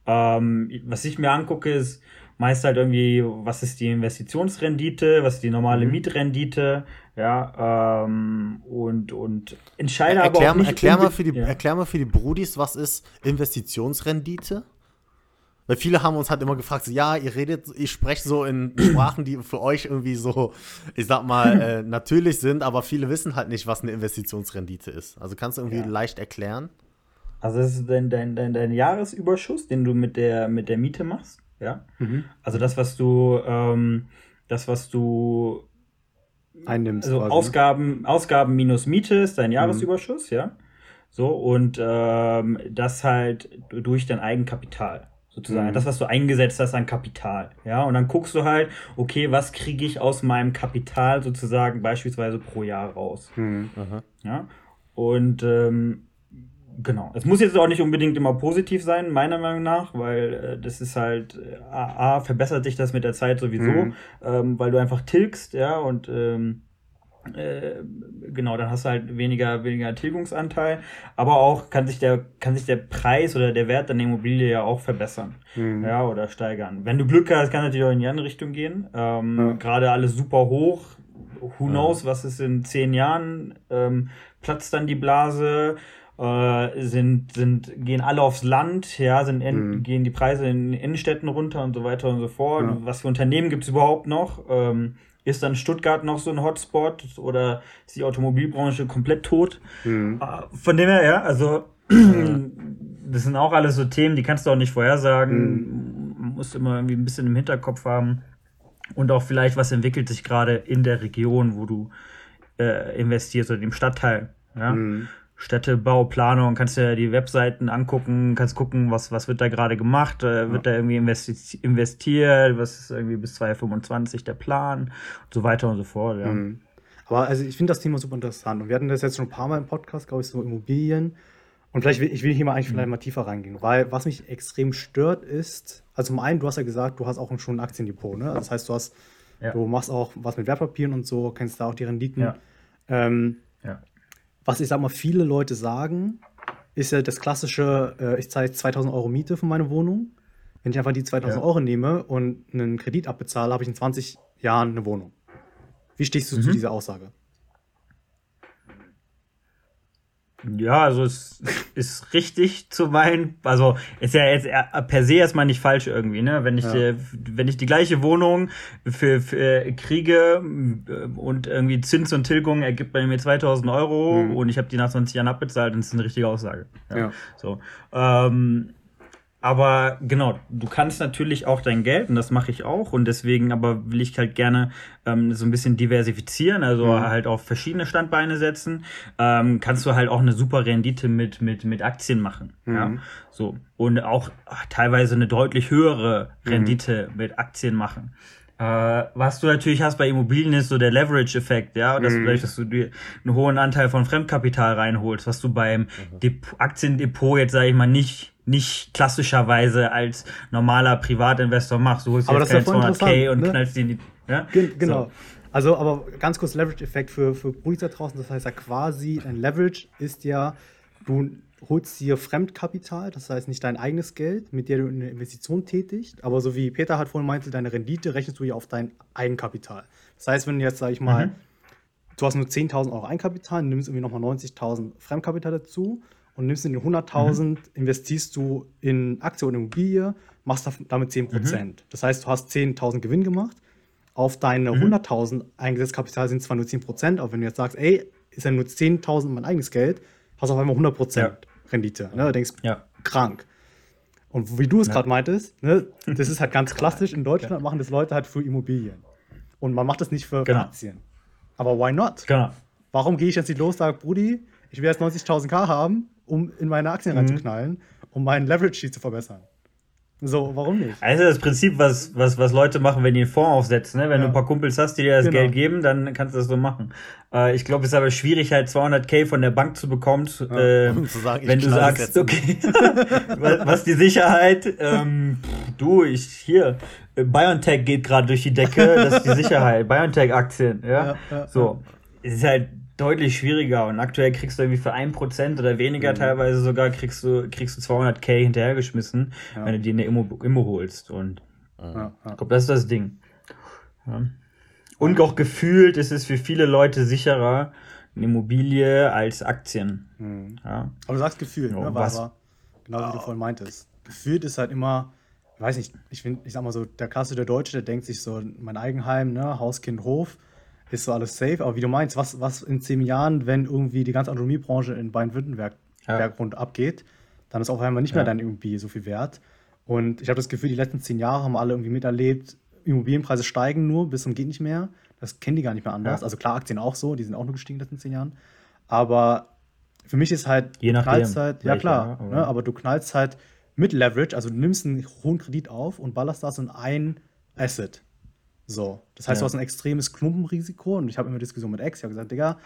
Ähm, was ich mir angucke, ist meist halt irgendwie, was ist die Investitionsrendite, was ist die normale mhm. Mietrendite, ja, ähm, und, und entscheide erklär, aber auch nicht erklär mal für die, ja. Erklär mal für die Brudis, was ist Investitionsrendite? Weil viele haben uns halt immer gefragt, so, ja, ihr redet, ihr sprecht so in [clears throat] Sprachen, die für euch irgendwie so, ich sag mal, äh, [laughs] natürlich sind, aber viele wissen halt nicht, was eine Investitionsrendite ist. Also kannst du irgendwie ja. leicht erklären? Also das ist dein, dein, dein, dein Jahresüberschuss, den du mit der, mit der Miete machst, ja. Mhm. Also das, was du, ähm, das, was du einnimmst. Also quasi. Ne? Ausgaben, Ausgaben minus Miete ist dein mhm. Jahresüberschuss, mhm. ja. So, und ähm, das halt durch dein Eigenkapital sozusagen. Mhm. Das, was du eingesetzt hast an Kapital. Ja, und dann guckst du halt, okay, was kriege ich aus meinem Kapital sozusagen beispielsweise pro Jahr raus. Mhm. Ja, und ähm, genau. Es muss jetzt auch nicht unbedingt immer positiv sein, meiner Meinung nach, weil äh, das ist halt, äh, A, A, verbessert sich das mit der Zeit sowieso, mhm. ähm, weil du einfach tilgst, ja, und ähm, äh, genau, dann hast du halt weniger, weniger Tilgungsanteil, aber auch kann sich der, kann sich der Preis oder der Wert deiner Immobilie ja auch verbessern, mhm. ja, oder steigern. Wenn du Glück hast, kann natürlich auch in die andere Richtung gehen. Ähm, ja. Gerade alles super hoch. Who knows, ja. was ist in zehn Jahren? Ähm, platzt dann die Blase? Äh, sind, sind, gehen alle aufs Land, ja, sind in, mhm. gehen die Preise in Innenstädten runter und so weiter und so fort. Ja. Was für Unternehmen gibt es überhaupt noch? Ähm, ist dann Stuttgart noch so ein Hotspot oder ist die Automobilbranche komplett tot? Mhm. Von dem her, ja, also [clears throat] das sind auch alles so Themen, die kannst du auch nicht vorhersagen. Mhm. Man muss immer irgendwie ein bisschen im Hinterkopf haben. Und auch vielleicht, was entwickelt sich gerade in der Region, wo du äh, investierst oder im Stadtteil. Ja? Mhm. Städtebauplanung, kannst dir die Webseiten angucken, kannst gucken, was, was wird da gerade gemacht, äh, wird ja. da irgendwie investi investiert, was ist irgendwie bis 2025 der Plan und so weiter und so fort, ja. Mhm. Aber also ich finde das Thema super interessant und wir hatten das jetzt schon ein paar Mal im Podcast, glaube ich, so Immobilien. Und vielleicht will ich will hier mal eigentlich mhm. vielleicht mal tiefer reingehen, weil was mich extrem stört ist, also zum einen, du hast ja gesagt, du hast auch schon ein Aktiendepot, ne? Das heißt, du hast, ja. du machst auch was mit Wertpapieren und so, kennst da auch die Renditen. Ja. Ähm, ja was ich sag mal, viele Leute sagen, ist ja das klassische, äh, ich zahle 2000 Euro Miete für meine Wohnung. Wenn ich einfach die 2000 ja. Euro nehme und einen Kredit abbezahle, habe ich in 20 Jahren eine Wohnung. Wie stehst du mhm. zu dieser Aussage? Ja, also es ist richtig zu meinen, also ist ja jetzt per se erstmal nicht falsch irgendwie, ne? Wenn ich ja. wenn ich die gleiche Wohnung für, für kriege äh, und irgendwie Zins und Tilgung ergibt bei mir 2000 Euro mhm. und ich habe die nach 20 Jahren abbezahlt, dann ist das eine richtige Aussage. Ja. ja. So. Ähm, aber genau, du kannst natürlich auch dein Geld, und das mache ich auch, und deswegen aber will ich halt gerne ähm, so ein bisschen diversifizieren, also mhm. halt auf verschiedene Standbeine setzen, ähm, kannst du halt auch eine super Rendite mit, mit, mit Aktien machen. Mhm. Ja? So. Und auch ach, teilweise eine deutlich höhere mhm. Rendite mhm. mit Aktien machen. Äh, was du natürlich hast bei Immobilien ist so der Leverage-Effekt, ja, dass, mhm. dass du dir einen hohen Anteil von Fremdkapital reinholst, was du beim mhm. Aktiendepot jetzt, sage ich mal, nicht nicht klassischerweise als normaler Privatinvestor machst. Du holst aber jetzt keine 200k und ne? knallst die in die. Ja? genau. So. Also, aber ganz kurz Leverage-Effekt für, für Brudis da draußen. Das heißt ja quasi, ein Leverage ist ja, du holst dir Fremdkapital, das heißt nicht dein eigenes Geld, mit der du eine Investition tätigst, aber so wie Peter hat vorhin meinte, deine Rendite rechnest du ja auf dein Eigenkapital. Das heißt, wenn du jetzt, sag ich mal, mhm. du hast nur 10.000 Euro Eigenkapital, nimmst irgendwie nochmal 90.000 Fremdkapital dazu und nimmst in den 100.000, mhm. investierst du in Aktie oder Immobilie, machst damit 10%. Mhm. Das heißt, du hast 10.000 Gewinn gemacht. Auf deine mhm. 100.000 eingesetztes Kapital sind zwar nur 10%, aber wenn du jetzt sagst, ey, ist ja nur 10.000 mein eigenes Geld, hast du auf einmal 100% ja. Rendite. Ne? Du denkst, ja. krank. Und wie du es ja. gerade meintest, ne, das ist halt ganz klassisch. In Deutschland ja. machen das Leute halt für Immobilien. Und man macht das nicht für genau. Aktien. Aber why not? Genau. Warum gehe ich jetzt nicht los und sage, Brudi, ich will jetzt 90.000 K haben um in meine Aktien mhm. reinzuknallen, um meinen Leverage Sheet zu verbessern. So, warum nicht? Also das Prinzip, was, was, was Leute machen, wenn die einen Fonds aufsetzen. Ne? Wenn ja. du ein paar Kumpels hast, die dir das genau. Geld geben, dann kannst du das so machen. Äh, ich glaube, es ist aber schwierig, halt 200k von der Bank zu bekommen, ja. äh, zu sagen, wenn du sagst, okay, [laughs] was die Sicherheit, ähm, du, ich hier, BioNTech geht gerade durch die Decke, das ist die Sicherheit, [laughs] BioNTech-Aktien, ja, ja so. Es ist halt deutlich schwieriger und aktuell kriegst du irgendwie für ein Prozent oder weniger mhm. teilweise sogar kriegst du kriegst du 200k hinterhergeschmissen, ja. wenn du dir eine Immo, Immo holst und ja, ich glaube, das ist das Ding. Ja. Und auch gefühlt ist es für viele Leute sicherer, eine Immobilie als Aktien. Mhm. Ja. Aber du sagst gefühlt, ne? Was? Aber genau wie du vorhin meintest. Gefühlt ist halt immer, weiß nicht, ich finde, ich sag mal so, der klassische Deutsche, der denkt sich so, mein Eigenheim, ne, Haus, Kind, Hof, ist so alles safe. Aber wie du meinst, was, was in zehn Jahren, wenn irgendwie die ganze Autonomiebranche in Baden-Württemberg ja. rund abgeht, dann ist auf einmal nicht mehr dann irgendwie so viel wert. Und ich habe das Gefühl, die letzten zehn Jahre haben alle irgendwie miterlebt, Immobilienpreise steigen nur bis zum geht nicht mehr. Das kennen die gar nicht mehr anders. Ja. Also klar, Aktien auch so, die sind auch nur gestiegen in den letzten zehn Jahren. Aber für mich ist halt, Je nach knallst halt, ja klar, ja, ne, aber du knallst halt mit Leverage, also du nimmst einen hohen Kredit auf und ballerst das in ein Asset. So. Das heißt, ja. du hast ein extremes Klumpenrisiko und ich habe immer Diskussion mit Ex, ich habe gesagt, Digga,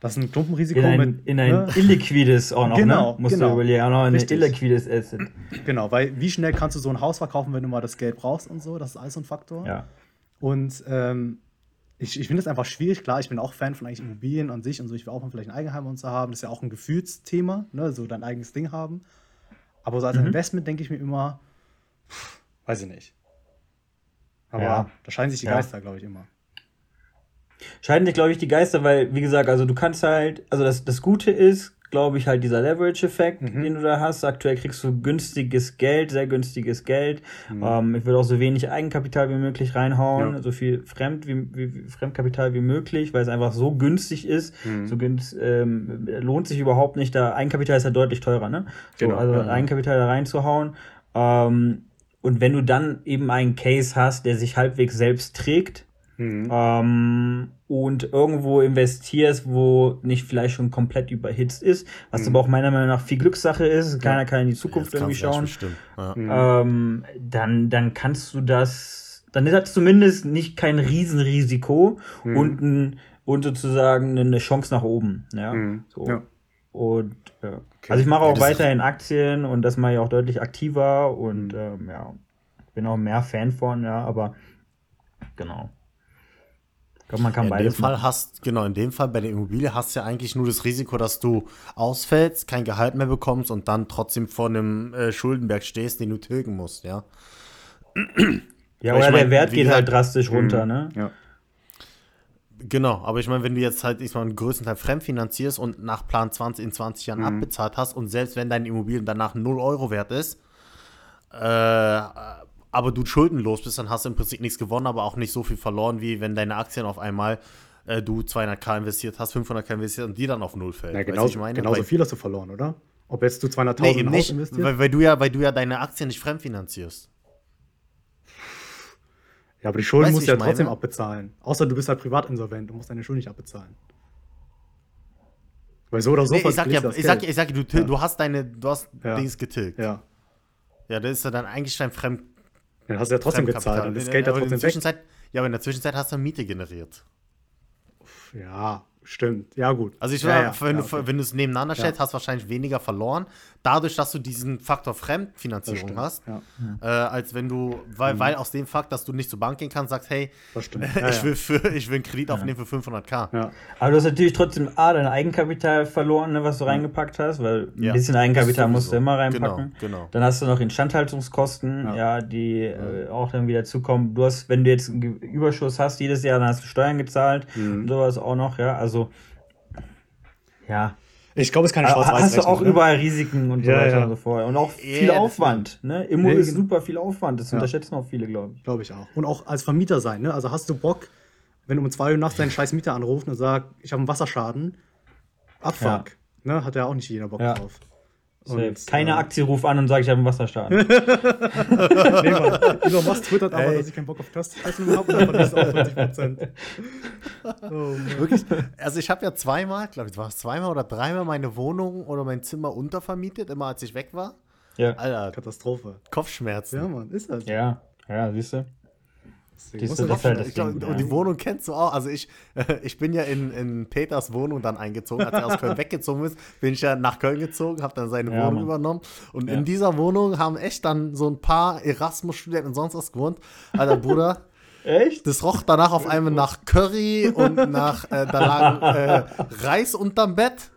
das ist ein Klumpenrisiko in ein, mit. In ein ne? illiquides auch noch, genau, ne? Musst genau. du überlegen, auch noch ein illiquides Asset. Genau, weil wie schnell kannst du so ein Haus verkaufen, wenn du mal das Geld brauchst und so? Das ist alles so ein Faktor. Ja. Und ähm, ich, ich finde es einfach schwierig. Klar, ich bin auch Fan von eigentlich Immobilien an sich und so. Ich will auch mal vielleicht ein Eigenheim und so haben. Das ist ja auch ein Gefühlsthema, ne? so dein eigenes Ding haben. Aber so als mhm. Investment denke ich mir immer, pff, weiß ich nicht. Aber ja. da scheinen sich die Geister, ja. glaube ich, immer. Scheiden sich, glaube ich, die Geister, weil, wie gesagt, also du kannst halt, also das, das Gute ist, glaube ich, halt dieser Leverage-Effekt, mhm. den du da hast. Aktuell kriegst du günstiges Geld, sehr günstiges Geld. Mhm. Ähm, ich würde auch so wenig Eigenkapital wie möglich reinhauen, ja. so viel Fremd wie, wie, Fremdkapital wie möglich, weil es einfach so günstig ist. Mhm. So günst, ähm, lohnt sich überhaupt nicht. Da Eigenkapital ist ja deutlich teurer, ne? So, genau. Also Eigenkapital da reinzuhauen. Ähm, und wenn du dann eben einen Case hast, der sich halbwegs selbst trägt, mhm. ähm, und irgendwo investierst, wo nicht vielleicht schon komplett überhitzt ist, was mhm. aber auch meiner Meinung nach viel Glückssache ist, keiner ja. kann in die Zukunft irgendwie schauen, ja. ähm, dann, dann kannst du das, dann ist das zumindest nicht kein Riesenrisiko mhm. und, ein, und sozusagen eine Chance nach oben. Ja, mhm. so. ja. Und ja. Okay. Also ich mache auch ja, weiterhin Aktien und das mache ich auch deutlich aktiver und ähm, ja, bin auch mehr Fan von, ja, aber genau. Ich glaube, man kann in dem beides Fall machen. hast, genau, in dem Fall bei der Immobilie hast du ja eigentlich nur das Risiko, dass du ausfällst, kein Gehalt mehr bekommst und dann trotzdem vor einem äh, Schuldenberg stehst, den du tilgen musst, ja. Ja, Aber ich oder der mein, Wert wie geht halt drastisch runter, ne? Ja. Genau, aber ich meine, wenn du jetzt halt ich meine, einen größten Teil fremdfinanzierst und nach Plan 20 in 20 Jahren abbezahlt hast und selbst wenn deine Immobilie danach 0 Euro wert ist, äh, aber du schuldenlos bist, dann hast du im Prinzip nichts gewonnen, aber auch nicht so viel verloren, wie wenn deine Aktien auf einmal äh, du 200k investiert hast, 500k investiert und die dann auf Null fällt. Ja, genauso, ich meine? genauso Weil- viel hast du verloren, oder? Ob jetzt du 200.000 Nee, nicht, investierst? weil, weil, du ja, weil du ja deine Aktien nicht fremdfinanzierst. Ja, aber die Schulden Weißt musst du ja trotzdem meine? abbezahlen. Außer du bist halt privat insolvent und musst deine Schulden nicht abbezahlen. Weil so oder so Nee, ich sag ja, das ich sag, ich sag, du, Ja. du hast deine, du hast Ja. Dings getilgt. Ja. Ja. das ist ja dann eigentlich dein Fremd Dann hast du ja trotzdem gezahlt und das Geld ja aber in der trotzdem weg. Ja, aber in der Zwischenzeit hast du Miete generiert. Ja, stimmt. Ja, gut. Also ich ja, ja, wenn, ja, du, okay. wenn du es nebeneinander Ja. stellst, hast du wahrscheinlich weniger verloren, dadurch, dass du diesen Faktor Fremdfinanzierung hast, Ja, äh, als wenn du, weil, weil aus dem Fakt, dass du nicht zur Bank gehen kannst, sagst, hey, das stimmt. [laughs] Ja, ich, ja. will für, ich will einen Kredit aufnehmen für 500k. Ja. Aber du hast natürlich trotzdem A, dein Eigenkapital verloren, ne, was du reingepackt hast, weil ein bisschen Eigenkapital musst du immer reinpacken. Genau, genau. Dann hast du noch Instandhaltungskosten, Ja. ja, die äh, auch dann wieder zukommen. Du hast, wenn du jetzt einen Überschuss hast jedes Jahr, dann hast du Steuern gezahlt Mhm. und sowas auch noch, ja. Also ja. Ich glaube, es ist keine Aber schwarz hast du auch ne? überall Risiken und so Ja, weiter ja. und so fort. Und auch viel Aufwand. Ne? Immo Nee, ist super viel Aufwand. Das Ja. unterschätzen auch viele, glaube ich. Glaube ich auch. Und auch als Vermieter sein, ne? Also hast du Bock, wenn du um 2 Uhr nachts deinen scheiß Mieter anrufst und sagst, ich habe einen Wasserschaden, Abfuck. Ne? Hat ja auch nicht jeder Bock drauf. Und, Keine äh, Aktie ruf an und sag, ich habe einen Wasserschaden. [laughs] Nee, Mann. Elon Musk twittert aber, dass ich keinen Bock auf Testleistung habe und dann verliest auch [laughs] 40 Prozent. Oh. Wirklich? Also ich habe ja zweimal, glaube ich, war es zweimal oder dreimal meine Wohnung oder mein Zimmer untervermietet, immer als ich weg war. ja. Alter, Katastrophe. Kopfschmerzen. Ja, Mann, ist das. Ja, ja, siehst du? Das ist halt das Ich glaub, Ding. und die Wohnung kennst du auch. Also ich, ich bin ja in, in Peters Wohnung dann eingezogen. Als er aus Köln [laughs] weggezogen ist, bin ich ja nach Köln gezogen, habe dann seine Ja, Wohnung Mann. übernommen. Und Ja. in dieser Wohnung haben echt dann so ein paar Erasmus-Studenten und sonst was gewohnt. Alter Bruder, [laughs] Echt? das roch danach auf einmal nach Curry und nach, äh, da lagen äh, Reis unterm Bett.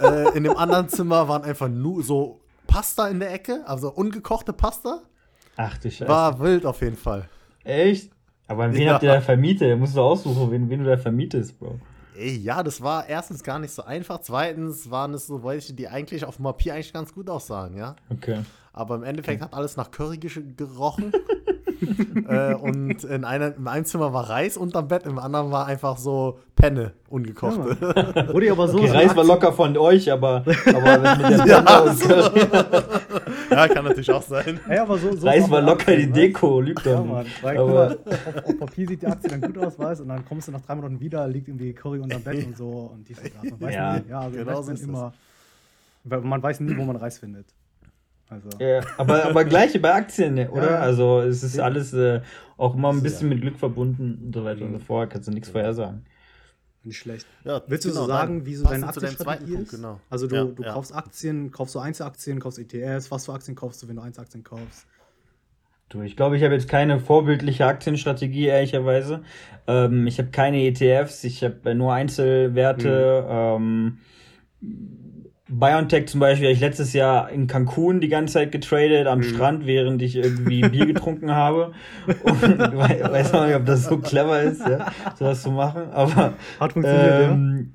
Äh, in dem anderen Zimmer waren einfach nur so Pasta in der Ecke, also ungekochte Pasta. Ach du Scheiße. War wild auf jeden Fall. Echt? Aber wen Ja. habt ihr da vermietet? Da musst du aussuchen, wen, wen du da vermietest, Bro. Ey, ja, das war erstens gar nicht so einfach. Zweitens waren es so welche, die eigentlich auf dem Papier eigentlich ganz gut aussahen, ja. Okay. Aber im Endeffekt hat alles nach Curry gerochen. [laughs] äh, und in, einer, in einem Zimmer war Reis unterm Bett, im anderen war einfach so Penne, ungekochte. [laughs] Rudi, aber so. Okay, Reis war locker von euch, aber, aber mit der [laughs] Panda und Curry. Ja, kann natürlich auch sein. Ey, aber so, so war mit locker die Aktien, ne? Deko, lügt Ja, doch Mann. nicht. Weil, Aber, mal, auf, auf Papier sieht die Aktie dann gut aus, weißt und dann kommst du nach drei Monaten wieder, liegt irgendwie Curry unterm Bett und so und dies und das. Man weiß Ja, nie, ja, also genau so ist es. immer. weil Man weiß nie, wo man Reis findet. Also, ja, aber, aber gleiche bei Aktien, ne, oder? Ja. Also es ist alles äh, auch immer ein Ja. bisschen mit Glück verbunden und so weiter und so fort. Kannst du nichts vorhersagen. Nicht schlecht. Ja, Willst du so genau, sagen, wie so deine Aktienstrategie ist? Punkt, genau. Also du, Ja, du ja. kaufst Aktien, kaufst du Einzelaktien, kaufst ETFs, was für Aktien kaufst du, wenn du Einzelaktien kaufst? Du, ich glaube, ich habe jetzt keine vorbildliche Aktienstrategie, ehrlicherweise. Ähm, ich habe keine ETFs, ich habe nur Einzelwerte. Ähm, BioNTech zum Beispiel, habe ich letztes Jahr in Cancun die ganze Zeit getradet am Strand, während ich irgendwie [laughs] Bier getrunken habe. Und [laughs] weiß noch nicht, ob das so clever ist, ja, sowas zu machen. Aber Hat funktioniert, ähm,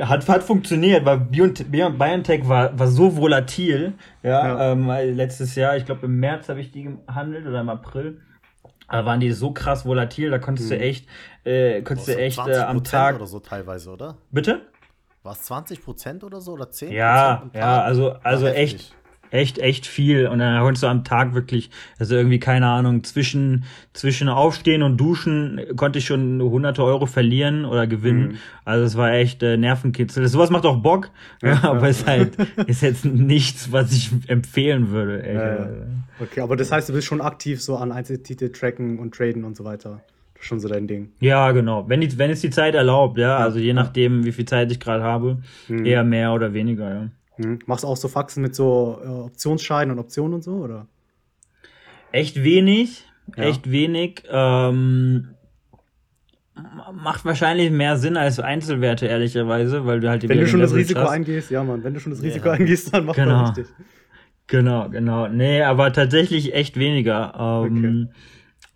hat, hat funktioniert, weil Biont- Bion- BioNTech war, war so volatil, ja, Ja. Ähm, weil letztes Jahr, ich glaube im März habe ich die gehandelt oder im April. Da waren die so krass volatil, da konntest du echt, äh, konntest du echt äh, 20% am Tag. oder so teilweise, oder? Bitte? War es 20% oder so oder 10%? Ja, ja, also, also echt, echt, echt viel. Und dann konntest du am Tag wirklich, also irgendwie, keine Ahnung, zwischen, zwischen Aufstehen und Duschen konnte ich schon hunderte Euro verlieren oder gewinnen. Also es war echt äh, Nervenkitzel. Sowas macht auch Bock, [laughs] ja, aber ist halt, ist jetzt nichts, was ich empfehlen würde. Ja. Okay, aber das heißt, du bist schon aktiv so an Einzeltitel tracken und traden und so weiter. Das schon so dein Ding. Ja, genau. Wenn, die, wenn es die Zeit erlaubt, ja. Also je nachdem, wie viel Zeit ich gerade habe, eher mehr oder weniger, ja. Hm. Machst du auch so Faxen mit so äh, Optionsscheinen und Optionen und so, oder? Echt wenig, Ja. echt wenig. Ähm, macht wahrscheinlich mehr Sinn als Einzelwerte, ehrlicherweise, weil du halt die Wenn du schon das Risiko hast. eingehst, ja, Mann, wenn du schon das Risiko Ja. eingehst, dann mach Genau. doch richtig. Genau, genau. Nee, aber tatsächlich echt weniger. Ähm,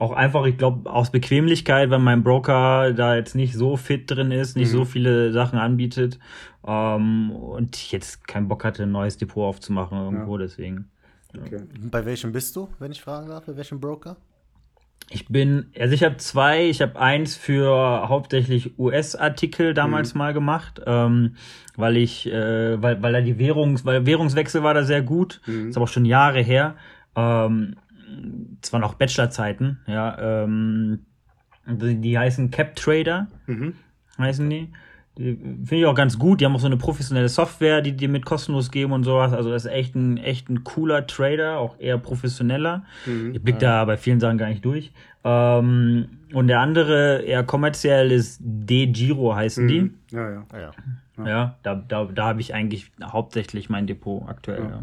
Auch einfach, ich glaube, aus Bequemlichkeit, weil mein Broker da jetzt nicht so fit drin ist, nicht Mhm. so viele Sachen anbietet ähm, und ich jetzt keinen Bock hatte, ein neues Depot aufzumachen irgendwo, deswegen. Okay. Bei welchem bist du, wenn ich fragen darf? Bei welchem Broker? Ich bin, also ich habe zwei, ich habe eins für hauptsächlich US-Artikel damals mal gemacht, ähm, weil ich, äh, weil, weil da die Währungs, weil Währungswechsel war da sehr gut, ist aber auch schon Jahre her. Ähm, zwar noch Bachelorzeiten, ja, ähm, die, die heißen Cap Trader, Mhm. heißen die. Die finde ich auch ganz gut. Die haben auch so eine professionelle Software, die dir mit kostenlos geben und sowas. Also das ist echt ein, echt ein cooler Trader, auch eher professioneller. Mhm. Ich blick da bei vielen Sachen gar nicht durch. Ähm, und der andere, eher kommerziell, ist D-Giro heißen die. Mhm. Ja, ja. Ah, ja. Ja, da, da, da habe ich eigentlich hauptsächlich mein Depot aktuell. Ja.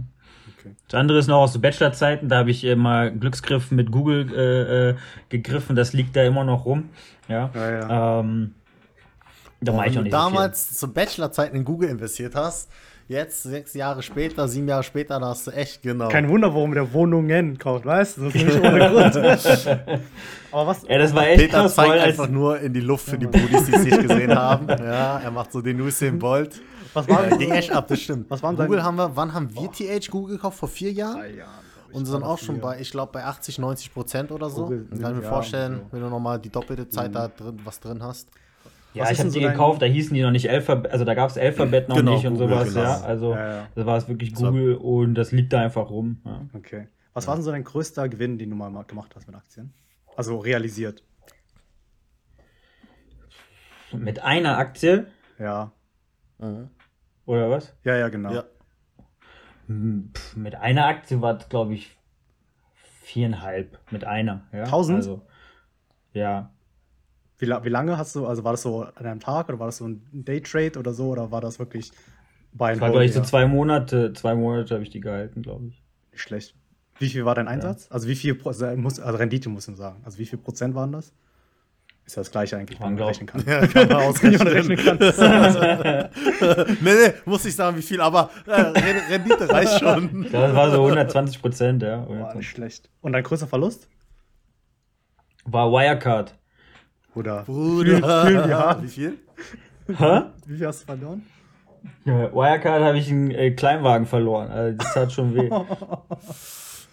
Okay. Das andere ist noch aus so Bachelorzeiten, da habe ich immer Glücksgriff mit Google äh, äh, gegriffen, das liegt da immer noch rum. Ja. Ja, ja. Ähm, da Wenn ich auch du nicht damals zur Bachelorzeiten in Google investiert hast, jetzt sechs Jahre später, sieben Jahre später, da hast du echt genau. Kein Wunder, warum der Wohnungen kauft, weißt du? Das ist nicht ohne Grund. [laughs] Aber was, so. Ja, das war echt Peter krass, zeigt einfach nur in die Luft für die Brudis, die es nicht gesehen haben. Ja, er macht so den Usain Bolt. Was war Ja, ging echt ab, das stimmt. Was waren Google haben wir, wann haben wir TH Google gekauft? Vor vier Jahren? Drei Jahren, Und sind auch schon bei, ich glaube, bei 80, 90 Prozent oder so. Google, Dann kann ich mir ja, vorstellen, so. wenn du nochmal die doppelte Zeit da drin, was drin hast. ja, was ich habe denn so die gekauft, da hießen die noch nicht Alphabet, also da gab es Alphabet noch Genau, nicht und Google, sowas, genau. ja. Also Ja, ja. das war es wirklich So. Google und das liegt da einfach rum. Ja. Okay. Was war denn so dein größter Gewinn, den du mal gemacht hast mit Aktien? Also realisiert. Mit einer Aktie, Ja. Oder was? Ja, ja, genau. Ja. Hm, pff, Mit einer Aktie war es, glaube ich, viereinhalb. Mit einer. Ja? Tausend? Also, ja. Wie, wie lange hast du, also war das so an einem Tag oder war das so ein Daytrade oder so oder war das wirklich bei Das war, glaube ich, so zwei Monate. Zwei Monate habe ich die gehalten, glaube ich. Nicht schlecht. Wie viel war dein Einsatz? Also wie viel also muss, also Rendite muss man sagen. Also wie viel Prozent waren das? Ist ja das gleiche eigentlich, wenn man rechnen kann. Ja, kann man [laughs] ausrechnen. rechnen kann. [laughs] nee, nee, muss ich sagen, wie viel, aber äh, Ren- Rendite reicht schon. Das war so 120 Prozent, ja. Boah, nicht 120. schlecht. Und dein größter Verlust? War Wirecard. Oder Bruder. Viel, viel, ja. Wie viel? Hä? wie viel hast du verloren? Ja, Wirecard habe ich einen äh, Kleinwagen verloren. Also das tat schon weh. [laughs]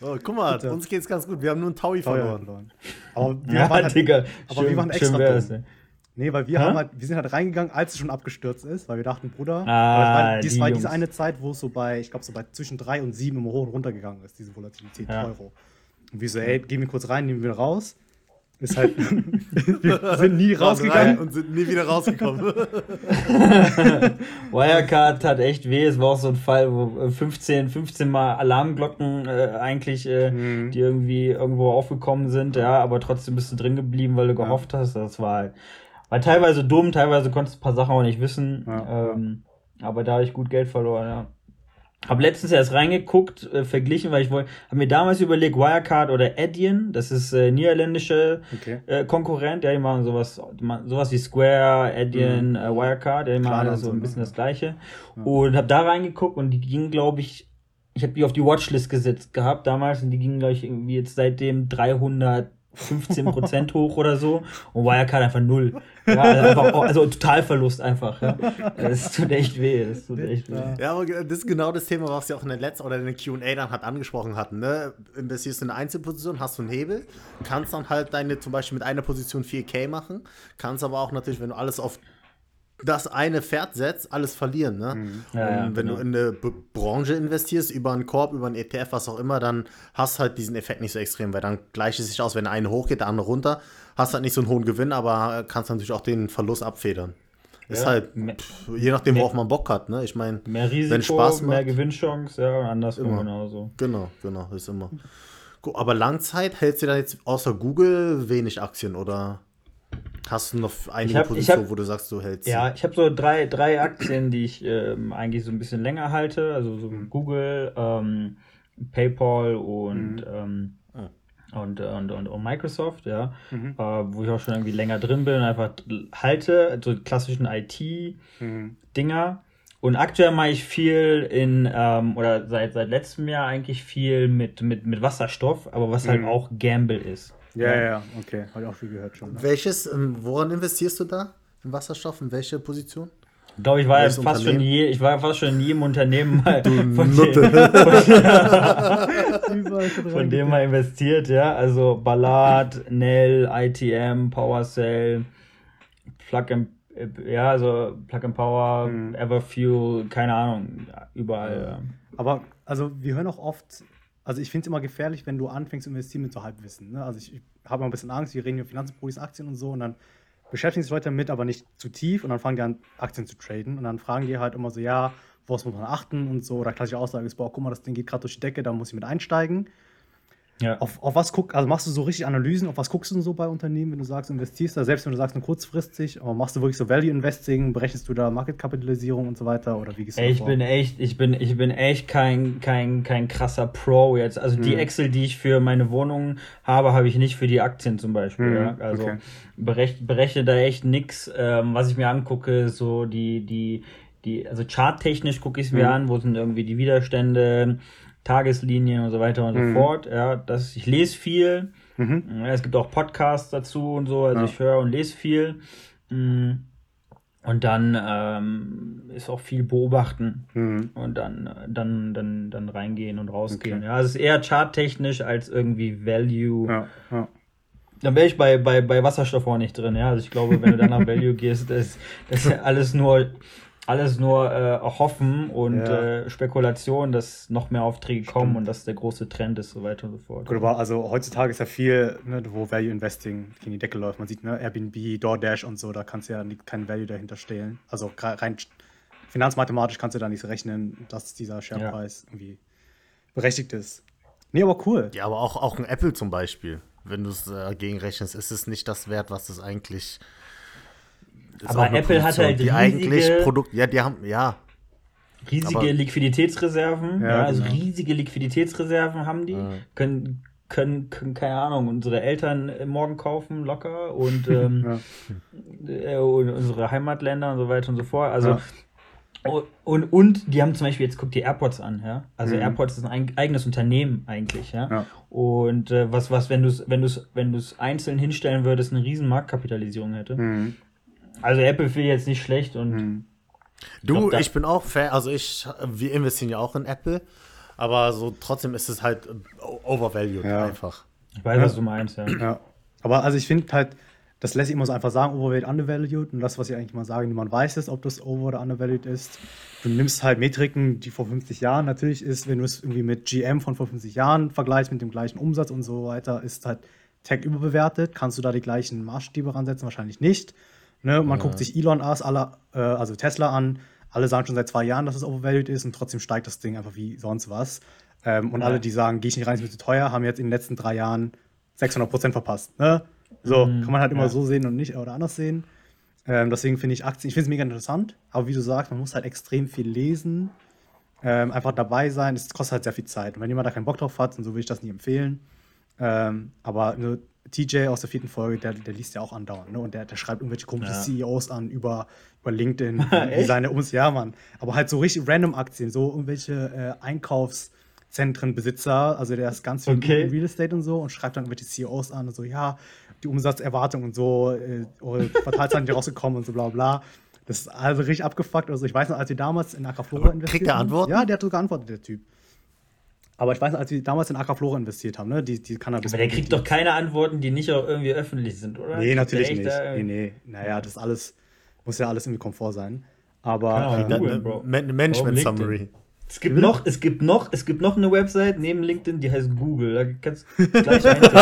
Oh, guck mal, Bitte. uns geht's ganz gut. Wir haben nur einen Taui Teuer verloren. Aber wir ja, waren halt, Digga. aber schön, wir waren extra wär's, ne? Nee, weil wir Hä? haben halt, wir sind halt reingegangen, als es schon abgestürzt ist, weil wir dachten, Bruder, Ah, dies die war Jungs. diese eine Zeit, wo es so bei, ich glaube, so bei zwischen 3 und 7 im Hoch und runter gegangen ist, diese Volatilität, Ja. Euro. Und wir so, ey, gehen wir kurz rein, nehmen wir raus. Ist halt, wir sind nie [laughs] rausgegangen. und sind nie wieder rausgekommen. [laughs] Wirecard hat echt weh. Es war auch so ein Fall, wo äh, 15, 15 Mal Alarmglocken äh, eigentlich, äh, Mhm. die irgendwie irgendwo aufgekommen sind, ja, aber trotzdem bist du drin geblieben, weil du gehofft hast. Das war halt, war teilweise dumm, teilweise konntest du ein paar Sachen auch nicht wissen. Ja, ähm, Aber da habe ich gut Geld verloren, ja. Hab letztens erst reingeguckt, äh, verglichen, weil ich wollte, habe mir damals überlegt, Wirecard oder Adyen, das ist äh, niederländische okay. äh, Konkurrent, ja, die machen sowas, sowas wie Square, Adyen, mhm. äh, Wirecard, ja, die machen also so, ein bisschen ne? das Gleiche. Ja. Und habe da reingeguckt und die gingen, glaube ich, ich habe die auf die Watchlist gesetzt gehabt damals und die gingen, glaube ich, irgendwie jetzt seitdem 300 15% hoch oder so und Wirecard einfach null. Ja, also, einfach, also Totalverlust einfach. Ja. Es tut echt weh. Es tut echt weh. Ja, aber das ist genau das Thema, was wir auch in der letzten oder in der QA dann hat angesprochen hatten. Ne? Investierst du in eine Einzelposition, hast du einen Hebel, kannst dann halt deine zum Beispiel mit einer Position 4K machen, kannst aber auch natürlich, wenn du alles auf das eine Pferd setzt, alles verlieren. Ne? Ja, ja, Und wenn genau. du in eine B Branche investierst, über einen Korb, über einen ETF, was auch immer, dann hast halt diesen Effekt nicht so extrem, weil dann gleicht es sich aus, wenn der eine hochgeht, der andere runter, hast halt nicht so einen hohen Gewinn, aber kannst natürlich auch den Verlust abfedern. Ist Ja. halt, Me- pff, je nachdem, worauf man Bock hat, ne? Ich meine, Mehr Risiko, wenn Spaß macht. mehr Gewinnchance, ja, und andersrum Immer. genauso. Genau, genau, ist immer. Aber Langzeit hältst du dann jetzt außer Google wenig Aktien oder hast du noch einige hab- Positionen, hab- wo du sagst, du hältst? Ja, ich habe so drei, drei Aktien, die ich ähm, eigentlich so ein bisschen länger halte. Also so Google, ähm, PayPal und ähm, und, und, und, und Microsoft, ja, Mhm. äh, wo ich auch schon irgendwie länger drin bin und einfach halte, so die klassischen IT-Dinger. Mhm. Und aktuell mache ich viel in, ähm, oder seit, seit letztem Jahr eigentlich viel mit, mit, mit Wasserstoff, aber was halt Mhm. auch Gamble ist. Ja, ja, ja, okay. Habe ich auch viel gehört schon. Ne? Welches, ähm, woran investierst du da? In Wasserstoff? In welche Position? Ich glaube, ich war jetzt fast schon, Unternehmen? je, ich war fast schon in jedem Unternehmen [laughs] mal von, Nutte. [laughs] dem, von dem mal investiert, ja. Also Ballard, Nell, ITM, PowerCell, Plug and ja, also Plug and Power, Mhm. Everfuel, keine Ahnung, ja, überall. Aber also wir hören auch oft, also ich finde es immer gefährlich, wenn du anfängst zu investieren mit so Halbwissen. Ne? Also ich, ich habe immer ein bisschen Angst, wir reden über Finanzprodukte, Aktien und so und dann beschäftigen sich Leute damit, aber nicht zu tief und dann fangen die an, Aktien zu traden und dann fragen die halt immer so, ja, woraus muss man achten und so. Oder klassische Aussage ist, boah, guck mal, das Ding geht gerade durch die Decke, da muss ich mit einsteigen. Ja. Auf, auf was guck, also machst du so richtig Analysen, auf was guckst du denn so bei Unternehmen, wenn du sagst, investierst da, selbst wenn du sagst, nur kurzfristig, aber machst du wirklich so Value Investing, berechnest du da Marketkapitalisierung und so weiter oder wie gehst du Ey, ich vor? bin echt, ich bin, ich bin echt kein, kein, kein krasser Pro jetzt. Also die Mhm. Excel, die ich für meine Wohnung habe, habe ich nicht für die Aktien zum Beispiel. Mhm, Ja? Also okay. berechne, berechne da echt nix. Ähm, was ich mir angucke, so die, die, die, also charttechnisch gucke ich es mir Mhm. an, wo sind irgendwie die Widerstände, Tageslinien und so weiter und Mhm. so fort. Ja, das, ich lese viel. Mhm. Ja, es gibt auch Podcasts dazu und so, also Ja. ich höre und lese viel. Mm. Und dann ähm, ist auch viel beobachten Mhm. und dann, dann, dann, dann reingehen und rausgehen. Okay. Ja, es ist eher charttechnisch als irgendwie Value. Ja, ja. Dann wäre ich bei, bei, bei Wasserstoff auch nicht drin, ja. Also ich glaube, wenn du dann nach Value gehst, [laughs] das, das ist ja alles nur, alles nur äh, hoffen und Ja. äh, Spekulation, dass noch mehr Aufträge kommen und dass der große Trend ist, so weiter und so fort. Gut, aber also heutzutage ist ja viel, ne, wo Value Investing gegen die Decke läuft. Man sieht, ne, Airbnb, DoorDash und so, da kannst du ja nie- kein Value dahinter stehlen. Also rein finanzmathematisch kannst du da nicht rechnen, dass dieser Sharepreis irgendwie berechtigt ist. Nee, aber cool. Ja, aber auch, auch ein Apple zum Beispiel. Wenn du es äh, gegenrechnest, ist es nicht das wert, was es eigentlich. Aber Apple hat halt die eigentlich riesige- Produkt. Ja, die haben. Ja, Riesige Aber- Liquiditätsreserven, Ja, ja, also genau. riesige Liquiditätsreserven haben die, Ja. können, können, können, keine Ahnung, unsere Eltern äh, morgen kaufen, locker, und, [laughs] ähm, Ja. äh, und unsere Heimatländer und so weiter und so fort. Also, Ja. und, und, und die haben zum Beispiel, jetzt guck die AirPods an, ja. Also Mhm. AirPods ist ein eig- eigenes Unternehmen eigentlich, ja. Ja. Und äh, was, was, wenn du es, wenn du es, wenn du es einzeln hinstellen würdest, eine riesen Marktkapitalisierung hätte. Mhm. Also Apple finde ich jetzt nicht schlecht und Mhm. du, glaub, ich bin auch Fan. Also, ich, wir investieren ja auch in Apple. Aber so trotzdem ist es halt overvalued Ja. einfach. ich weiß, was du meinst, ja. Ja. Aber also ich finde halt, das lässt sich immer so einfach sagen, overvalued, undervalued. Und das, was ich eigentlich mal sage, niemand weiß es, ob das over oder undervalued ist. Du nimmst halt Metriken, die vor 50 Jahren natürlich ist, wenn du es irgendwie mit GM von vor 50 Jahren vergleichst, mit dem gleichen Umsatz und so weiter, ist halt Tech überbewertet. Kannst du da die gleichen Maßstäbe ransetzen? Wahrscheinlich nicht. Ne? Man guckt sich Elon Musk, alle, äh, also Tesla an. Alle sagen schon seit zwei Jahren, dass es overvalued ist und trotzdem steigt das Ding einfach wie sonst was. Ähm, und Ja. alle, die sagen, gehe ich nicht rein, ist mir zu teuer, haben jetzt in den letzten drei Jahren 600 Prozent verpasst. Ne? So, Mhm, kann man halt immer ja. so sehen und nicht oder anders sehen. Ähm, deswegen finde ich Aktien, ich finde es mega interessant, aber wie du sagst, man muss halt extrem viel lesen, ähm, einfach dabei sein. Es kostet halt sehr viel Zeit. Und wenn jemand da keinen Bock drauf hat, und so würde ich das nie empfehlen. Ähm, aber nur TJ aus der vierten Folge, der, der liest ja auch andauernd, ne? Und der, der schreibt irgendwelche komischen Ja. CEOs an über, über LinkedIn, [laughs] wie seine Ums, ja, Mann. Aber halt so richtig random Aktien, so irgendwelche äh, Einkaufszentrenbesitzer, also der ist ganz viel Okay. in Real Estate und so und schreibt dann irgendwelche CEOs an und so, ja, die Umsatzerwartung und so, äh, eure Quartalszahlen sind [laughs] rausgekommen und so bla bla. Das ist also richtig abgefuckt. Also ich weiß noch, als wir damals in Acraflora investiert kriegt er haben. Antworten? Ja, der hat sogar geantwortet, der Typ. Aber ich weiß als wir damals in Acraflora investiert haben, ne, die, die Cannabis. Aber der kriegt doch keine Antworten, die nicht auch irgendwie öffentlich sind, oder? Nee, natürlich nicht. da- Nee, nee. Naja, das alles, muss ja alles irgendwie Komfort sein. Aber äh. Man Management Summary. Es gibt noch, es gibt noch, es gibt noch eine Website neben LinkedIn, die heißt Google. Da kannst du [laughs] gleich eintippen.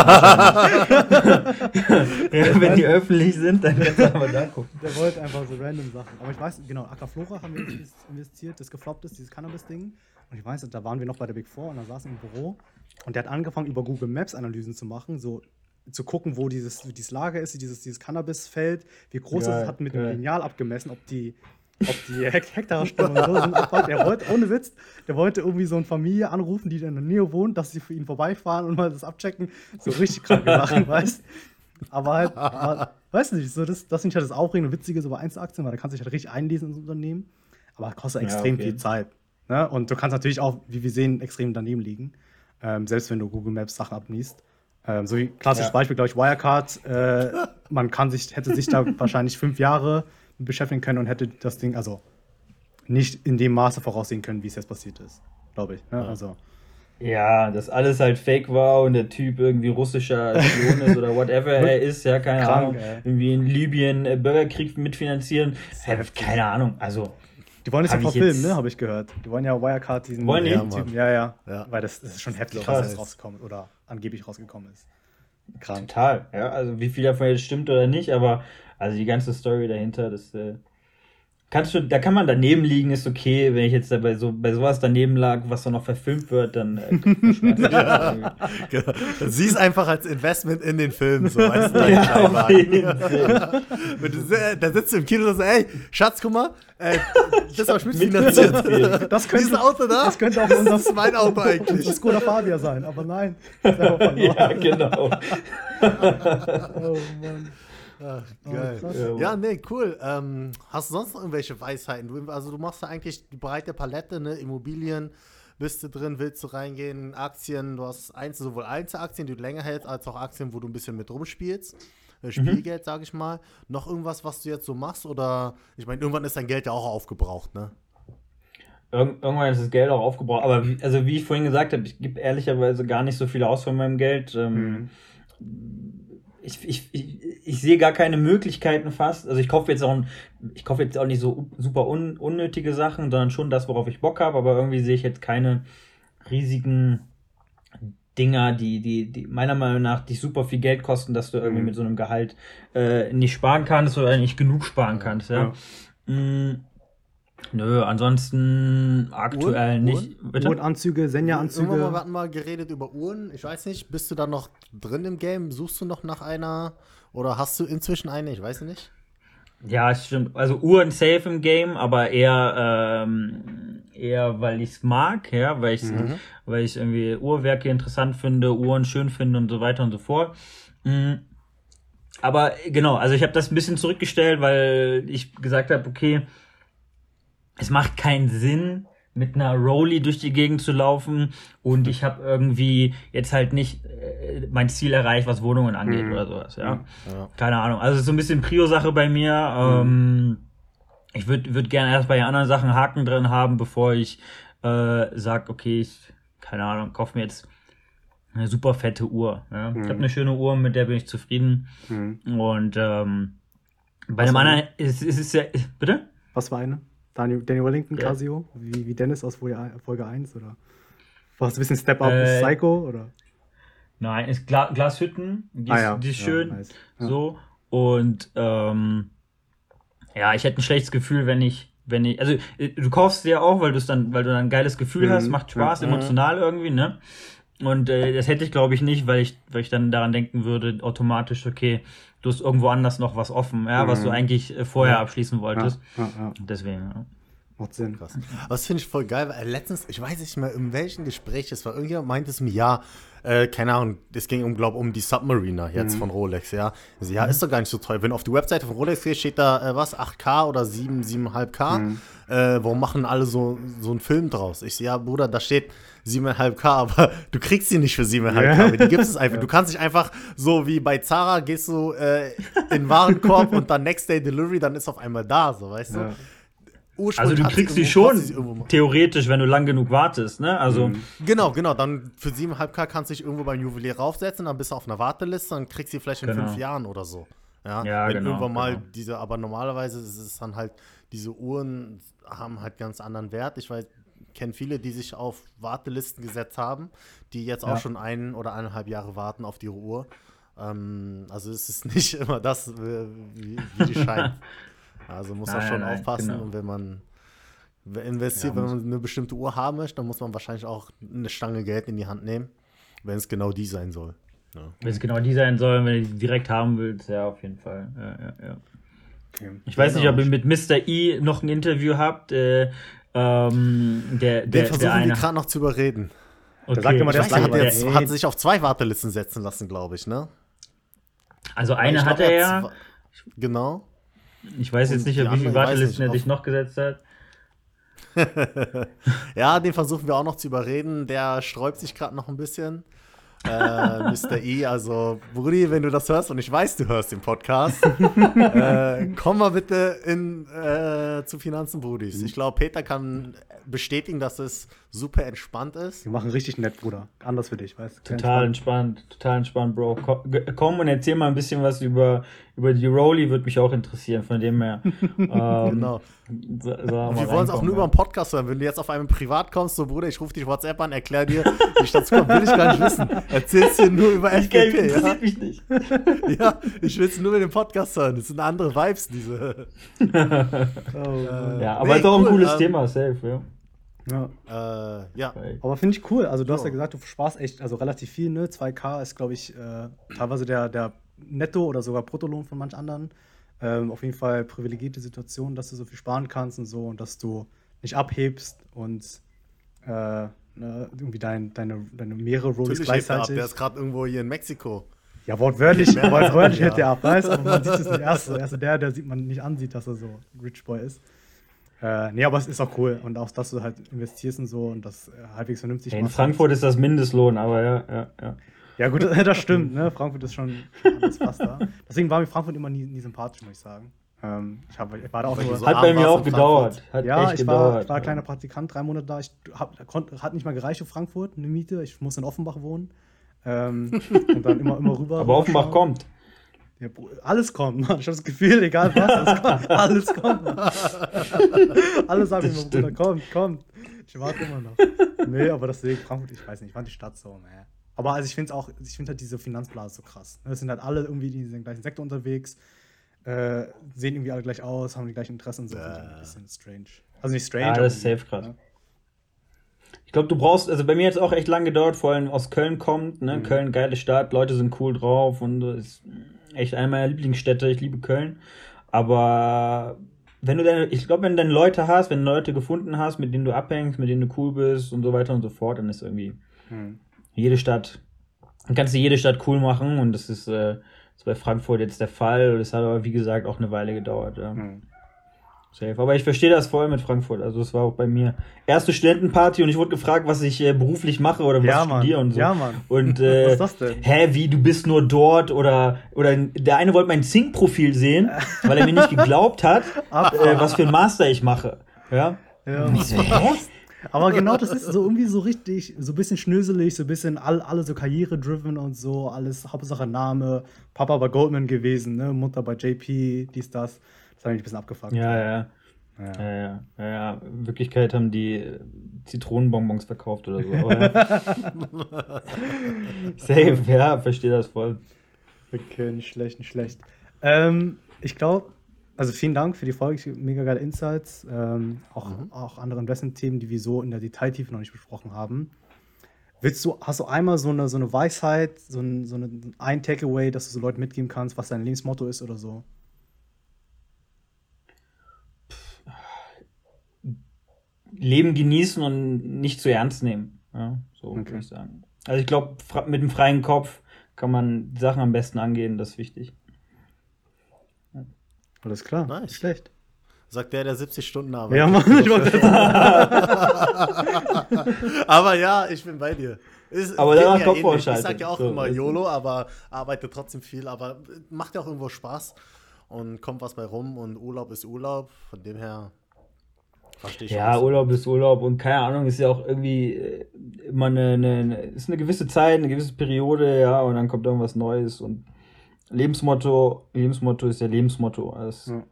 ja, [laughs] [laughs] wenn die öffentlich sind, dann kannst du aber da gucken. der wollte einfach so random Sachen. Aber ich weiß, genau, Acraflora haben wir invest- investiert, das gefloppt ist, dieses Cannabis-Ding. Und ich weiß, da waren wir noch bei der Big Four und da saßen wir im Büro. Und der hat angefangen, über Google Maps Analysen zu machen, so zu gucken, wo dieses, dieses Lager ist, dieses, dieses Cannabis-Feld, wie groß Geil, es ist, hat mit dem geil. Lineal abgemessen, ob die ob die [laughs] Hektarstunden so sind. Der wollte, ohne Witz, der wollte irgendwie so eine Familie anrufen, die in der Nähe wohnt, dass sie für ihn vorbeifahren und mal das abchecken. So richtig kranke Sachen, weißt Aber halt, aber, weiß nicht, so das, das finde ich halt das Aufregende und Witzige so bei Einzelaktien, weil da kannst du dich halt richtig einlesen ins Unternehmen. Aber kostet extrem ja, okay. viel Zeit. Ne? Und du kannst natürlich auch, wie wir sehen, extrem daneben liegen. Ähm, selbst wenn du Google Maps Sachen abniest. Ähm, so wie klassisches ja. Beispiel, glaube ich, Wirecard. Äh, man kann sich, hätte sich da [laughs] wahrscheinlich fünf Jahre beschäftigen können und hätte das Ding, also nicht in dem Maße voraussehen können, wie es jetzt passiert ist, glaube ich. Ne? Also. Ja, dass alles halt fake war und der Typ irgendwie russischer Spion ist oder whatever [laughs] er ist, ja, keine Krank, Ahnung. Ey. Irgendwie in Libyen äh, Bürgerkrieg mitfinanzieren. keine Ahnung, also. Die wollen es ja verfilmen, ne, habe ich gehört. Die wollen ja Wirecard diesen wollen ja, Typen. Ja, ja, ja. Weil das, das ist schon heftig, was jetzt rausgekommen ist oder angeblich rausgekommen ist. Krank. Total, ja. Also wie viel davon jetzt stimmt oder nicht, aber also die ganze Story dahinter, das äh, kannst du, da kann man daneben liegen, ist okay. Wenn ich jetzt bei so bei sowas daneben lag, was dann noch verfilmt wird, dann äh, ja, [laughs] genau. Siehst einfach als Investment in den Film, so weißt du, [laughs] ja, [laughs] Da sitzt du im Kino und sagst, ey, Schatz, guck mal, äh, das ist auch mitfinanziert. Das könnte, Auto da, das könnte auch unser, das ist mein Auto eigentlich. Das Skoda Fabia sein, aber nein. ja, genau. oh Mann. Ach, oh, geil. Oh, ja, nee, cool. Ähm, hast du sonst noch irgendwelche Weisheiten? Du, also du machst ja eigentlich die breite Palette, ne? Immobilien, bist du drin, willst du reingehen, Aktien, du hast Einzel, sowohl Einzelaktien, die du länger hältst, als auch Aktien, wo du ein bisschen mit rumspielst. Äh, mhm. Spielgeld, mhm. sag ich mal. Noch irgendwas, was du jetzt so machst? Oder, ich meine, irgendwann ist dein Geld ja auch aufgebraucht, ne? irgendwann ist das Geld auch aufgebraucht. Aber wie, also wie ich vorhin gesagt habe, ich gebe ehrlicherweise gar nicht so viel aus von meinem Geld. Ähm, mhm ich, ich, ich, ich sehe gar keine Möglichkeiten fast. Also ich kaufe jetzt auch, ich kaufe jetzt auch nicht so super un, unnötige Sachen, sondern schon das, worauf ich Bock habe. Aber irgendwie sehe ich jetzt keine riesigen Dinger, die, die, die meiner Meinung nach dich super viel Geld kosten, dass du irgendwie mhm. mit so einem Gehalt äh, nicht sparen kannst oder nicht genug sparen kannst. Ja. ja. Mm, Nö, ansonsten aktuell Uhren? nicht. Bitte? Uhrenanzüge, Senja-Anzüge. Mal, hatten mal geredet über Uhren. Ich weiß nicht, bist du da noch drin im Game? Suchst du noch nach einer? Oder hast du inzwischen eine? Ich weiß nicht. Ja, stimmt. Also Uhren safe im Game, aber eher, ähm, eher weil ich es mag, ja, weil ich mhm. weil ich irgendwie Uhrwerke interessant finde, Uhren schön finde und so weiter und so fort. Mhm. Aber genau, also ich habe das ein bisschen zurückgestellt, weil ich gesagt habe, okay, es macht keinen Sinn, mit einer Rolli durch die Gegend zu laufen und ich habe irgendwie jetzt halt nicht äh, mein Ziel erreicht, was Wohnungen angeht mhm. oder sowas, ja? ja. Keine Ahnung. Also so ein bisschen Prio-Sache bei mir. Mhm. Ähm, ich würde würd gerne erst bei anderen Sachen Haken drin haben, bevor ich äh, sag, okay, ich, keine Ahnung, kauf mir jetzt eine super fette Uhr. Ja? Mhm. Ich habe eine schöne Uhr, mit der bin ich zufrieden. Mhm. Und ähm, bei was dem anderen ist, ist es ja. Bitte? Was war eine? Daniel, Daniel Wellington, ja. Casio, wie, wie Dennis aus Folge, Folge 1 oder war es ein bisschen Step Up äh, Psycho oder? Nein, ist Gla Glashütten, die, ah, ja. die ist schön, ja, nice. so und ähm, ja, ich hätte ein schlechtes Gefühl, wenn ich, wenn ich, also äh, du kaufst sie ja auch, weil du dann, weil du dann ein geiles Gefühl mhm. hast, macht Spaß, emotional irgendwie, ne? Und äh, das hätte ich, glaube ich, nicht, weil ich, weil ich dann daran denken würde, automatisch, okay, du hast irgendwo anders noch was offen, ja, mhm. was du mhm. eigentlich äh, vorher ja. abschließen wolltest. Ja, ja, Deswegen, ja. Macht Sinn. Krass. Was finde ich voll geil, weil letztens, ich weiß nicht mehr, in welchem Gespräch es war, irgendjemand meinte es mir, ja, äh, keine Ahnung, es ging um, glaube um die Submariner jetzt mhm. von Rolex, ja. Also, ja, mhm. ist doch gar nicht so teuer. Wenn auf die Webseite von Rolex geht, steht da, äh, was, 8K oder 7, 7,5K. Mhm. Äh, warum machen alle so, so einen Film draus? Ich sehe, ja, Bruder, da steht 7,5K, aber du kriegst sie nicht für 7,5K. Ja. Die gibt es einfach. Du kannst dich einfach so wie bei Zara gehst du äh, in den Warenkorb und dann Next Day Delivery, dann ist auf einmal da, so weißt ja. du. Also du kriegst sie schon theoretisch, wenn du lang genug wartest, ne? Also mhm. genau, genau. Dann für 7,5K kannst du dich irgendwo beim Juwelier raufsetzen, dann bist du auf einer Warteliste, dann kriegst du sie vielleicht in genau. fünf Jahren oder so. Ja, ja wenn genau, irgendwann mal genau. diese, aber normalerweise ist es dann halt, diese Uhren haben halt ganz anderen Wert. Ich weiß, kenne viele, die sich auf Wartelisten gesetzt haben, die jetzt ja. auch schon ein oder eineinhalb Jahre warten auf die Uhr. Ähm, also es ist [laughs] nicht immer das, wie, wie die scheint. [laughs] Also muss man schon nein, aufpassen genau. und wenn man investiert, ja, wenn man eine bestimmte Uhr haben möchte, dann muss man wahrscheinlich auch eine Stange Geld in die Hand nehmen, wenn es genau die sein soll. Ja. Wenn es genau die sein soll, wenn du die direkt haben willst, ja, auf jeden Fall. Ja, ja, ja. Okay. Ich weiß nicht, ob ihr mit Mr. E noch ein Interview habt. Äh, ähm, der, der, Den versuchen der wir gerade noch zu überreden. Okay. Der sagt immer, der, hat, jetzt, hat sich auf zwei Wartelisten setzen lassen, glaube ich, ne? Also eine hatte er. Genau. Ich weiß jetzt nicht, wie viele Wartelisten er sich noch gesetzt hat. [laughs] ja, den versuchen wir auch noch zu überreden. Der sträubt sich gerade noch ein bisschen äh, Mr. E. Also, Brudi, wenn du das hörst, und ich weiß, du hörst den Podcast, [laughs] äh, komm mal bitte in, äh, zu Finanzen, Brudis. Ich glaube, Peter kann bestätigen, dass es super entspannt ist. Wir machen richtig nett, Bruder. Anders für dich, weißt du? Total entspannt. entspannt, total entspannt, Bro. Komm und erzähl mal ein bisschen was über, über die Rolli, würde mich auch interessieren, von dem her. [laughs] ähm, genau. So, so wir wollen es auch nur über einen Podcast hören. Wenn du jetzt auf einem Privat kommst, so Bruder, ich rufe dich WhatsApp an, erklär dir, wie ich dazu komme, will ich gar nicht wissen. Erzählst dir nur über [laughs] FDP. Interessiert ja? mich nicht. [laughs] ja, ich will es nur mit dem Podcast hören. Das sind andere Vibes, diese. oh, äh, ja, aber nee, ist auch cool, ein cooles ähm, Thema, safe, ja. Ja. Äh, ja. Aber finde ich cool. Also, du hast ja gesagt, du sparst echt also relativ viel, ne? 2K ist, glaube ich, äh, teilweise der, der Netto- oder sogar Bruttolohn von manch anderen. Ähm, auf jeden Fall privilegierte Situation, dass du so viel sparen kannst und so und dass du nicht abhebst und äh, ne, irgendwie dein, deine, deine mehrere Rolls gleichzeitig. Ab. Der ist gerade irgendwo hier in Mexiko. Ja, wortwörtlich, wortwörtlich hält der ab, [laughs] weißt aber man sieht es nicht erst. Erst der, der sieht man nicht ansieht, dass er so Rich Boy ist. Äh, nee, aber es ist auch cool. Und auch, dass du halt investierst und so und das äh, halbwegs vernünftig In Frankfurt ist das Mindestlohn, aber ja, ja, ja. Ja, gut, [laughs] das stimmt, ne? [laughs] Frankfurt ist schon alles fast da. Deswegen war mir Frankfurt immer nie, nie sympathisch, muss ich sagen. Ähm, ich, hab, ich war da auch so Hat bei mir auch gedauert. Hat ja, ich gedauert, war, ich war kleiner Praktikant, drei Monate da. Ich hab, konnt, hat nicht mal gereicht für Frankfurt, eine Miete. Ich muss in Offenbach wohnen. Ähm, [laughs] und dann immer, immer rüber. Aber Offenbach kommt. Ja, alles kommt, Mann. Ich habe das Gefühl, egal was, kommt, alles kommt. [laughs] Alle sagen immer, Bruder, kommt, kommt. Ich warte immer noch. Nee, aber deswegen Frankfurt, ich weiß nicht, ich fand die Stadt so, ne. Aber also ich finde auch, ich finde halt diese Finanzblase so krass. Es sind halt alle irgendwie in den gleichen Sektor unterwegs, äh, sehen irgendwie alle gleich aus, haben die gleichen Interessen, so ja. ein bisschen strange. Also nicht strange. Ja, das ist safe krass. Ja. Ich glaube, du brauchst, also bei mir hat es auch echt lange gedauert, vor allem aus Köln kommt, ne? Mhm. Köln, geile Stadt, Leute sind cool drauf und ist echt eine meiner Lieblingsstädte. Ich liebe Köln. Aber wenn du deine, ich glaube, wenn du deine Leute hast, wenn du Leute gefunden hast, mit denen du abhängst, mit denen du cool bist und so weiter und so fort, dann ist irgendwie hm. jede Stadt, dann kannst du jede Stadt cool machen und das ist, äh, ist bei Frankfurt jetzt der Fall. Das hat aber, wie gesagt, auch eine Weile gedauert. Ja. Hm. Safe. Aber ich verstehe das voll mit Frankfurt. Also es war auch bei mir erste Studentenparty und ich wurde gefragt, was ich äh, beruflich mache oder was ja, ich studiere und so. Ja, Mann. Und [laughs] äh, was ist das denn? Hä, wie du bist nur dort oder oder der eine wollte mein Zink-Profil sehen, weil er mir nicht geglaubt hat, [laughs] äh, was für ein Master ich mache. Ja. ja. Und ich so, hä? Aber genau das ist so irgendwie so richtig, so ein bisschen schnöselig, so ein bisschen all, alle so karriere-driven und so, alles Hauptsache Name, Papa bei Goldman gewesen, ne, Mutter bei JP, dies, das. Das hat mich ein bisschen abgefuckt. Ja, ja. Ja. Ja, ja, ja, ja. In Wirklichkeit haben die Zitronenbonbons verkauft oder so. [laughs] Safe, ja, verstehe das voll. Okay, nicht schlecht, nicht schlecht. Ähm, ich glaube, also vielen Dank für die Folge, mega geile Insights. Ähm, auch, mhm. auch andere Investment-Themen, die wir so in der Detailtiefe noch nicht besprochen haben. Willst du, hast du einmal so eine, so eine Weisheit, so ein, so eine, ein Takeaway, dass du so Leuten mitgeben kannst, was dein Lebensmotto ist oder so? Leben genießen und nicht zu ernst nehmen. Ja, so okay. würde ich sagen. Also ich glaube, mit einem freien Kopf kann man Sachen am besten angehen, das ist wichtig. Ja. Alles klar, nice. schlecht. Sagt der, der 70 Stunden arbeitet. Ja, Mann, ich wollte [laughs] Aber ja, ich bin bei dir. Ist, aber danach ja Kopf Ich sag ja auch so, immer YOLO, aber arbeite trotzdem viel. Aber macht ja auch irgendwo Spaß und kommt was bei rum und Urlaub ist Urlaub. Von dem her Verstehe ich ja, Urlaub ist Urlaub und keine Ahnung, ist ja auch irgendwie äh, immer eine, eine, ist eine gewisse Zeit, eine gewisse Periode, ja, und dann kommt irgendwas Neues und Lebensmotto, Lebensmotto ist ja Lebensmotto. Also ja.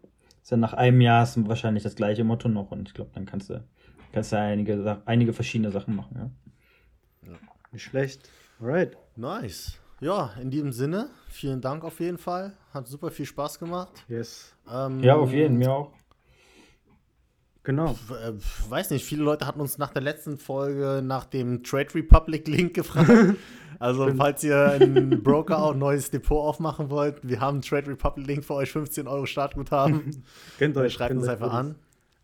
ist ja nach einem Jahr ist wahrscheinlich das gleiche Motto noch und ich glaube, dann kannst du, kannst du einige, einige verschiedene Sachen machen, ja. ja. Nicht schlecht. Alright. Nice. Ja, in diesem Sinne, vielen Dank auf jeden Fall. Hat super viel Spaß gemacht. Yes. Ähm, ja, auf jeden, mir auch. Genau. Äh, weiß nicht, viele Leute hatten uns nach der letzten Folge nach dem Trade Republic Link gefragt. [laughs] Also, falls ihr einen Broker auch ein neues Depot aufmachen wollt, wir haben einen Trade Republic Link für euch 15 Euro Startguthaben. [laughs] Kennt euch, Schreibt kennt uns einfach an.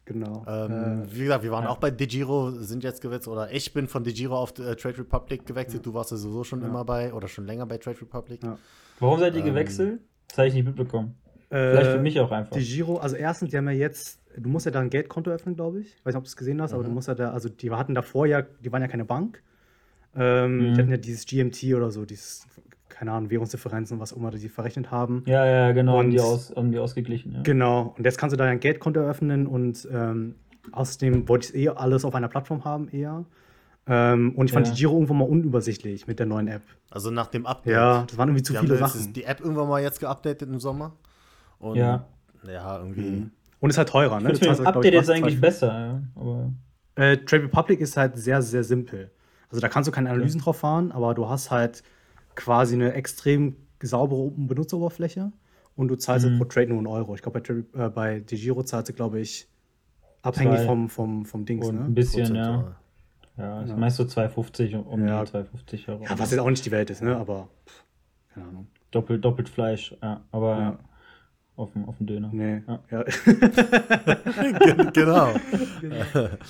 Genau. Ähm, Äh, wie gesagt, wir waren ja. auch bei DeGiro, sind jetzt gewechselt, oder ich bin von DeGiro auf äh, Trade Republic gewechselt. Du warst ja sowieso schon Ja. immer bei, oder schon länger bei Trade Republic. Ja. Warum seid ihr Ähm, gewechselt? Das habe ich nicht mitbekommen. Vielleicht für äh, mich auch einfach. Die Giro, also erstens, die haben ja jetzt, du musst ja da ein Geldkonto öffnen, glaube ich. Ich weiß nicht, ob du es gesehen hast, aber Mhm. du musst ja da, also die hatten davor ja, die waren ja keine Bank. Ähm, Mhm. Die hatten ja dieses GMT oder so, dieses, keine Ahnung, Währungsdifferenzen, was auch immer die verrechnet haben. Ja, ja, genau, haben Und- die, aus, haben die ausgeglichen. Ja. Genau, und jetzt kannst du da ein Geldkonto eröffnen und ähm, außerdem wollte ich es eh alles auf einer Plattform haben, eher. Ähm, und ich fand Ja. die Giro irgendwann mal unübersichtlich mit der neuen App. Also nach dem Update. Ja, das waren irgendwie zu Die haben viele Sachen. die App irgendwann mal jetzt geupdatet im Sommer. Und Ja. ja, irgendwie. Mhm. Und ist halt teurer, ne? Ich das halt, glaub Update fast eigentlich 2,50. besser. Ja. Aber Äh, Trade Republic ist halt sehr, sehr simpel. Also da kannst du keine Analysen drauf fahren, aber du hast halt quasi eine extrem saubere Benutzeroberfläche und du zahlst Mhm. halt pro Trade nur einen Euro. Ich glaube, bei, äh, bei DeGiro zahlst du, glaube ich, abhängig Zwei. vom, vom, vom Dings, und ein ne? bisschen, ja. prozentual. Ja, ist Ja. meist so 2,50 um- Ja. die 2,50 Euro. Ja, was jetzt auch nicht die Welt ist, ne? Aber pff, keine Ahnung. Doppelt, doppelt Fleisch, ja. Aber Ja. Auf, dem, auf dem Döner. Nee. Ja. Ja. [laughs] Gen- genau.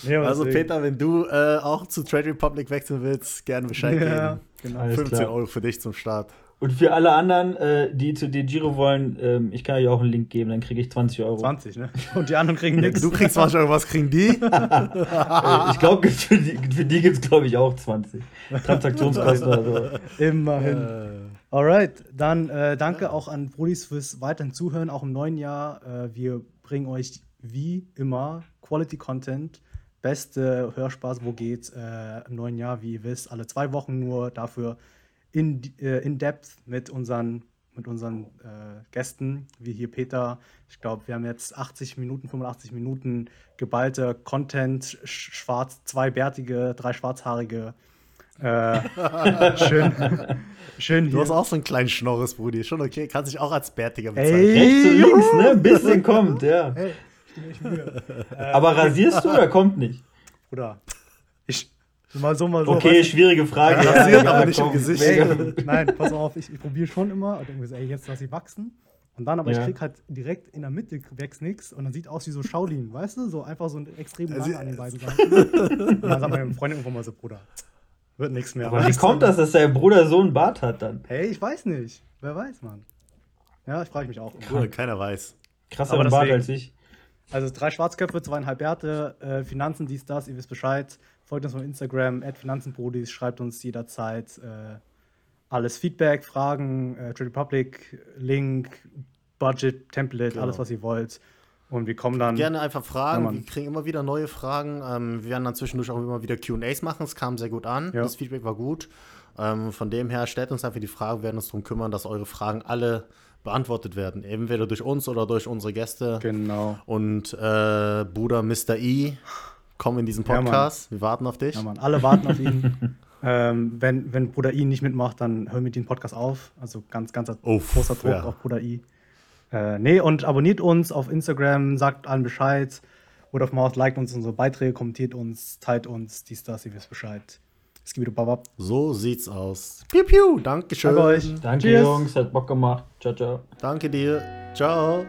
nee aber Also deswegen- Peter, wenn du äh, auch zu Trade Republic wechseln willst, gerne Bescheid Ja, geben. genau. Alles 15 klar. Euro für dich zum Start. Und für alle anderen, äh, die zu dir Giro wollen, ähm, ich kann euch auch einen Link geben, dann kriege ich 20 Euro. 20, ne? Und die anderen kriegen nichts. Du kriegst 20 Euro, was kriegen die? [laughs] Äh, ich glaube, für die, für die gibt es, glaube ich, auch 20. [laughs] Transaktionskosten oder so. Immerhin. Alright, dann äh, danke auch an Brudis fürs weiterhin Zuhören, auch im neuen Jahr. Äh, wir bringen euch wie immer Quality Content, beste Hörspaß, wo geht's äh, im neuen Jahr, wie ihr wisst, alle zwei Wochen nur dafür in, äh, in Depth mit unseren, mit unseren äh, Gästen, wie hier Peter. Ich glaube, wir haben jetzt 80 Minuten, 85 Minuten geballte Content, sch schwarz, zwei bärtige, drei schwarzhaarige. Äh, schön, [laughs] schön du hier. hast auch so einen kleinen Schnorres, Brudi. Schon okay, kannst dich auch als Bärtiger Ey. bezeichnen. Rechts und links, ne? Ein bisschen kommt, ja. Hey, ich Mühe. [laughs] Aber rasierst du oder kommt nicht? Bruder, ich. Mal so, mal so. Okay, schwierige Frage. Ja, rasiert, aber nicht im Gesicht. du? Ey, nein, pass auf, ich, ich probiere schon immer und denke mir so, ey, jetzt lass sie wachsen. Und dann aber, Ja. ich krieg halt direkt in der Mitte wächst nichts und dann sieht aus wie so Shaolin, weißt du? So einfach so ein extrem lang Also, an den beiden Seiten. und dann sagt meine Freundin irgendwann mal so, Bruder, wird nichts mehr. Aber wie kommt das, dass dein Bruder so einen Bart hat dann? Hey, ich weiß nicht. Wer weiß, Mann. Ja, ich frage mich auch. [laughs] Bruder, keiner weiß. Krasseren Aber Bart deswegen- als ich. Also drei Schwarzköpfe, zweieinhalb Bärte, äh, Finanzen, dies, das, ihr wisst Bescheid. Folgt uns auf Instagram, Finanzenbrodis, schreibt uns jederzeit äh, alles Feedback, Fragen, äh, Trade Republic, Link, Budget, Template, Genau. alles, was ihr wollt. Und wir kommen dann. Gerne einfach Fragen. Ja, wir kriegen immer wieder neue Fragen. Ähm, wir werden dann zwischendurch auch immer wieder QAs machen. Es kam sehr gut an. Ja. Das Feedback war gut. Ähm, von dem her stellt uns einfach die Frage. Wir werden uns darum kümmern, dass eure Fragen alle beantwortet werden. Entweder durch uns oder durch unsere Gäste. Genau. Und äh, Bruder Mr. E, komm in diesen Ja. Podcast. wir warten auf dich. Ja, Mann, alle warten auf ihn. [laughs] ähm, wenn, wenn Bruder I nicht mitmacht, dann hören wir den Podcast auf. Also ganz, ganz Uff, großer Druck ja. auf Bruder I. Äh, nee, und abonniert uns auf Instagram, sagt allen Bescheid. Word of Mouth, liked uns unsere Beiträge, kommentiert uns, teilt uns, dies, das, ihr wisst Bescheid. Es gibt wieder Babab. So sieht's aus. Piu, piu. Dankeschön. Danke euch. Danke, Cheers. Jungs, hat Bock gemacht. Ciao, ciao. Danke dir. Ciao.